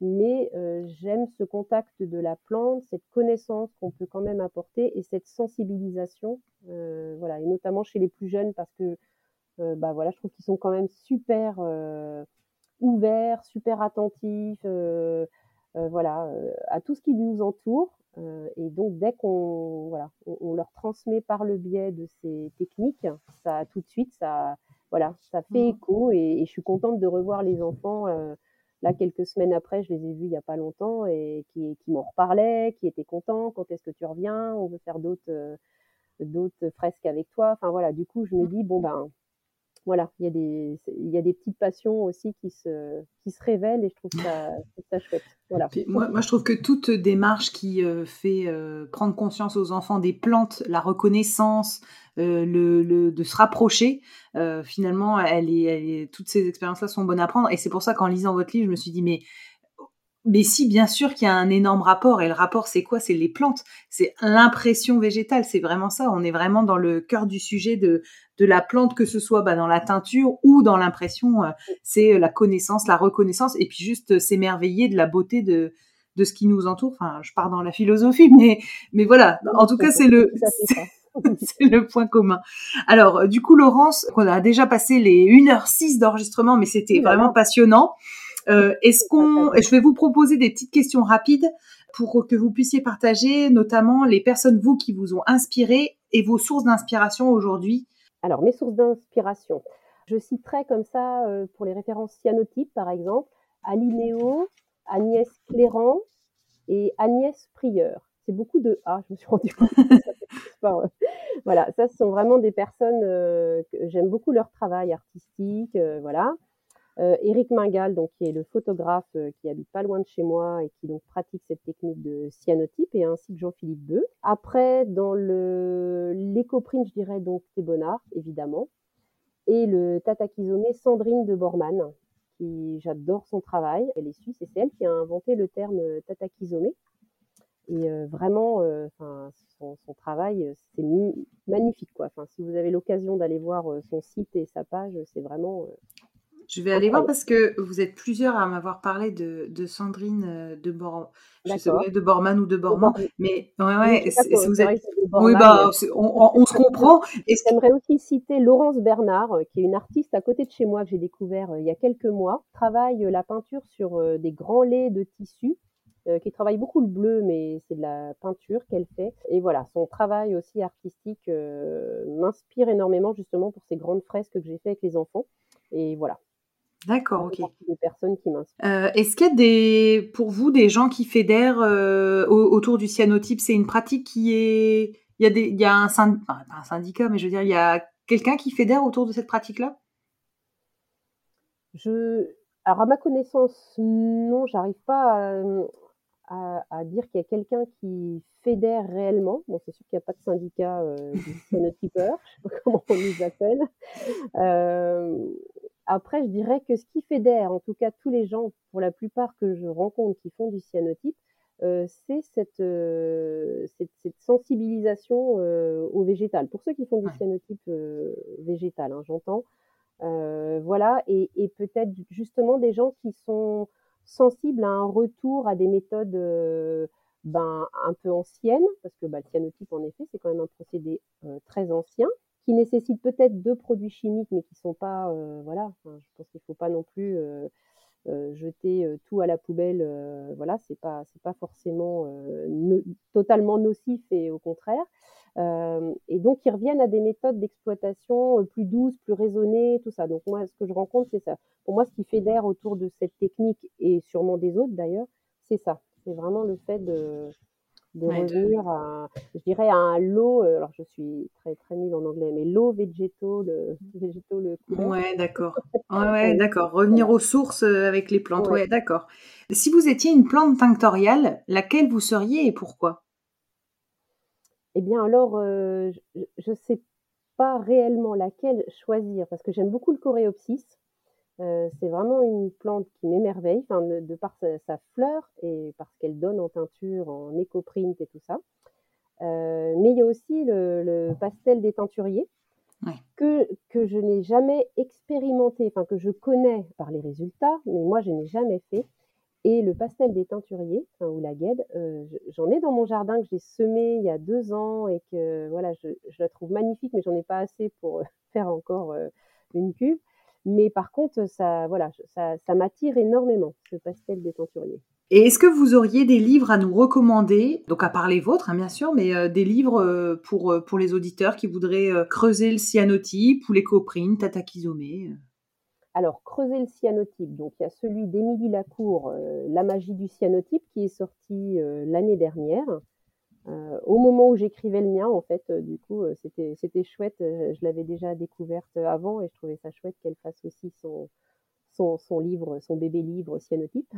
mais j'aime ce contact de la plante, cette connaissance qu'on peut quand même apporter et cette sensibilisation, voilà, et notamment chez les plus jeunes parce que bah voilà, je trouve qu'ils sont quand même super ouverts, super attentifs, voilà, à tout ce qui nous entoure. et donc dès qu'on voilà, on, leur transmet par le biais de ces techniques, ça tout de suite ça voilà, ça fait mmh. écho et, et je suis contente de revoir les enfants Là, quelques semaines après, je les ai vus il n'y a pas longtemps et qui, m'en reparlaient, qui étaient contents. Quand est-ce que tu reviens On veut faire d'autres euh, d'autres fresques avec toi. Enfin voilà, du coup, je me mmh. dis bon ben voilà, il y a des il y a des petites passions aussi qui se qui se révèlent et je trouve ça, ça chouette. Voilà. moi, moi, je trouve que toute démarche qui euh, fait euh, prendre conscience aux enfants des plantes, la reconnaissance, euh, le, de se rapprocher. Finalement, elle est, toutes ces expériences-là sont bonnes à prendre. Et c'est pour ça qu'en lisant votre livre, je me suis dit, mais mais si, bien sûr qu'il y a un énorme rapport. Et le rapport, c'est quoi? C'est les plantes. C'est l'impression végétale. C'est vraiment ça. On est vraiment dans le cœur du sujet de, de la plante, que ce soit bah, dans la teinture ou dans l'impression. Euh, c'est la connaissance, la reconnaissance, et puis juste s'émerveiller de la beauté de, de ce qui nous entoure. Enfin, je pars dans la philosophie, mais, mais voilà. En tout cas, c'est le, c'est le point commun. Alors, euh, du coup, Laurence, on a déjà passé les 1h06 d'enregistrement, mais c'était vraiment passionnant. Euh, est-ce qu'on, je vais vous proposer des petites questions rapides pour que vous puissiez partager notamment les personnes, vous, qui vous ont inspiré et vos sources d'inspiration aujourd'hui. Alors, mes sources d'inspiration. Je citerai comme ça, euh, pour les références cyanotypes, par exemple, Alinéo, Agnès Cléran et Agnès Prieur. C'est beaucoup de A, je me suis rendu compte. voilà, ça, ce sont vraiment des personnes, euh, que j'aime beaucoup leur travail artistique, euh, voilà. Euh, Éric Mingal, donc, qui est le photographe qui habite pas loin de chez moi et qui donc pratique cette technique de cyanotype, et ainsi que Jean-Philippe Beu. Après, dans le l'écoprint, je dirais donc Thébonard, évidemment, et le tatakizome Sandrine de Bormann, qui j'adore son travail. Elle est suisse et c'est elle qui a inventé le terme tatakizome. Et vraiment, son, son, travail, c'est magnifique. Quoi. Si vous avez l'occasion d'aller voir son site et sa page, c'est vraiment je vais aller voir parce que vous êtes plusieurs à m'avoir parlé de, de Sandrine de Bor... de Borman ou de Borman, mais ouais, ouais, vous êtes... oui, bah, on, on, se comprend. J'aimerais aussi citer Laurence Bernard, qui est une artiste à côté de chez moi que j'ai découvert il y a quelques mois, travaille la peinture sur des grands laits de tissu euh, qui travaille beaucoup le bleu, mais c'est de la peinture qu'elle fait. Et voilà, son travail aussi artistique euh, m'inspire énormément justement pour ces grandes fresques que j'ai fait avec les enfants. Et voilà. D'accord, ok. Des personnes qui m'inspirent. Euh, est-ce qu'il y a des, pour vous des gens qui fédèrent autour du cyanotype? C'est une pratique qui est. Il y a, des, il y a un, un syndicat, mais je veux dire, il y a quelqu'un qui fédère autour de cette pratique-là? Je, alors à ma connaissance, non, j'arrive pas à, à, dire qu'il y a quelqu'un qui fédère réellement. Bon, c'est sûr qu'il n'y a pas de syndicat euh, du cyanotypeur, je sais pas comment on les appelle. Euh, après, je dirais que ce qui fédère, en tout cas tous les gens, pour la plupart que je rencontre qui font du cyanotype, euh, c'est cette, euh, cette, cette, sensibilisation euh, au végétal. Pour ceux qui font du cyanotype végétal, hein, j'entends. voilà, et, et peut-être justement des gens qui sont sensibles à un retour à des méthodes ben, un peu anciennes, parce que bah, le cyanotype, en effet, c'est quand même un procédé très ancien, qui nécessite peut-être deux produits chimiques, mais qui ne sont pas, voilà, je pense qu'il ne faut pas non plus jeter tout à la poubelle, voilà, c'est pas, pas forcément totalement nocif et au contraire. et donc, ils reviennent à des méthodes d'exploitation plus douces, plus raisonnées, tout ça. Donc, moi, ce que je rencontre, c'est ça. Pour moi, ce qui fédère autour de cette technique, et sûrement des autres d'ailleurs, c'est ça. C'est vraiment le fait de, de revenir à, je dirais, à un lot, alors je suis très très nulle en anglais, mais low végétaux, le végétaux, le Ouais, d'accord. Ouais, d'accord. Revenir aux sources avec les plantes. Ouais, d'accord. Si vous étiez une plante tinctoriale, laquelle vous seriez et pourquoi? Eh bien, alors, je ne sais pas réellement laquelle choisir parce que j'aime beaucoup le coréopsis. Euh, c'est vraiment une plante qui m'émerveille, enfin, de, par sa, fleur et parce qu'elle donne en teinture, en éco-print et tout ça. Euh, mais il y a aussi le, pastel des teinturiers que, que je n'ai jamais expérimenté, enfin que je connais par les résultats, mais moi je n'ai jamais fait. Et le pastel des teinturiers, enfin, ou la guêde, euh, j'en ai dans mon jardin que j'ai semé il y a deux ans et que voilà, je, je la trouve magnifique, mais j'en ai pas assez pour faire encore une cuve. Mais par contre, ça, voilà, ça, ça m'attire énormément, ce pastel des tenturiers. Et est-ce que vous auriez des livres à nous recommander, donc à part les vôtres, hein, bien sûr, mais euh, des livres euh, pour, euh, pour les auditeurs qui voudraient creuser le cyanotype ou les coprines, Tatakizome alors, creuser le cyanotype. Donc, il y a celui d'Émilie Lacour, La magie du cyanotype, qui est sorti l'année dernière. Euh, au moment où j'écrivais le mien, en fait, euh, du coup, euh, c'était chouette. je l'avais déjà découverte avant et je trouvais ça chouette qu'elle fasse aussi son, livre, son bébé livre cyanotype.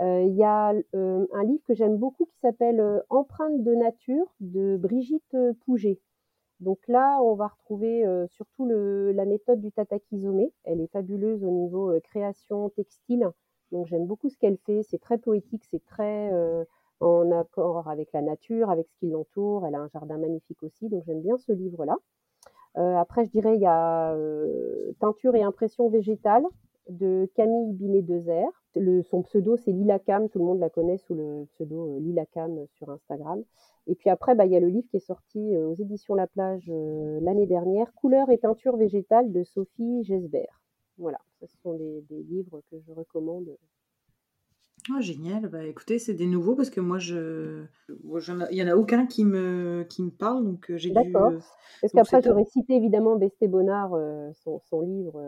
Il y a un livre que j'aime beaucoup qui s'appelle Empreinte de nature de Brigitte Pouget. Donc là, on va retrouver surtout la méthode du tatakizome. Elle est fabuleuse au niveau création textile. Donc j'aime beaucoup ce qu'elle fait. C'est très poétique, c'est très en accord avec la nature, avec ce qui l'entoure. Elle a un jardin magnifique aussi, donc j'aime bien ce livre-là. Euh, après, je dirais, il y a euh, Teinture et impression végétale de Camille Binet-Dezer. Son pseudo, c'est Lila Cam. Tout le monde la connaît sous le pseudo euh, Lila Cam sur Instagram. Et puis après, bah, il y a le livre qui est sorti aux éditions La Plage l'année dernière, Couleurs et teinture végétale de Sophie Gesbert. Voilà, ce sont des livres que je recommande ah, génial. Bah, écoutez, c'est des nouveaux parce que moi, je, il y en a aucun qui me, qui me parle, donc euh, j'ai dû. D'accord. Euh, parce qu'après, j'aurais cité évidemment Besté Bonnard, euh, son, son, livre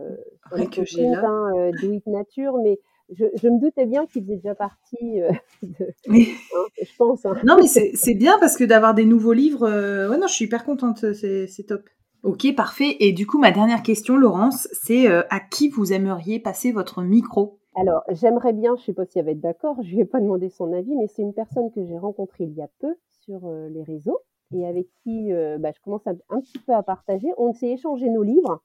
que j'ai là. Hein, Do It Nature, mais je, je, me doutais bien qu'il faisait déjà partie de. Oui. Hein, je pense. Hein. Non, mais c'est bien parce que d'avoir des nouveaux livres, ouais, non, je suis hyper contente, c'est top. Ok, parfait. Et du coup, ma dernière question, Laurence, c'est à qui vous aimeriez passer votre micro? Alors, j'aimerais bien, je ne sais pas si elle va être d'accord, je ne lui ai pas demandé son avis, mais c'est une personne que j'ai rencontrée il y a peu sur euh, les réseaux et avec qui euh, bah, je commence un petit peu à partager. On s'est échangé nos livres.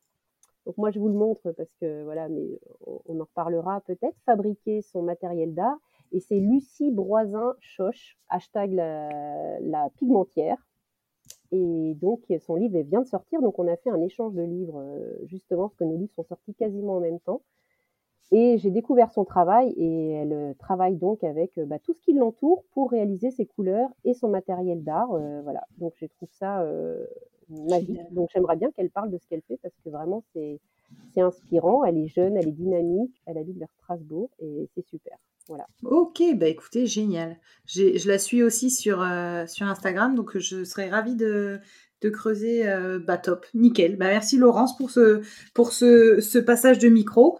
Donc moi, je vous le montre parce que voilà, mais on, en reparlera peut-être. Fabriquer son matériel d'art. Et c'est Lucie Broisin Choche, hashtag la, la, pigmentière. Et donc, son livre vient de sortir. Donc, on a fait un échange de livres, euh, justement, parce que nos livres sont sortis quasiment en même temps. Et j'ai découvert son travail et elle euh, travaille donc avec euh, bah, tout ce qui l'entoure pour réaliser ses couleurs et son matériel d'art. Euh, voilà. Donc je trouve ça magique. Donc j'aimerais bien qu'elle parle de ce qu'elle fait parce que vraiment c'est c'est inspirant. Elle est jeune, elle est dynamique. Elle habite vers Strasbourg et c'est super. Voilà. Ok, bah écoutez, génial. Je la suis aussi sur, sur Instagram, donc je serais ravie de, de creuser. bah top, nickel. Bah merci Laurence pour ce, pour ce, ce passage de micro.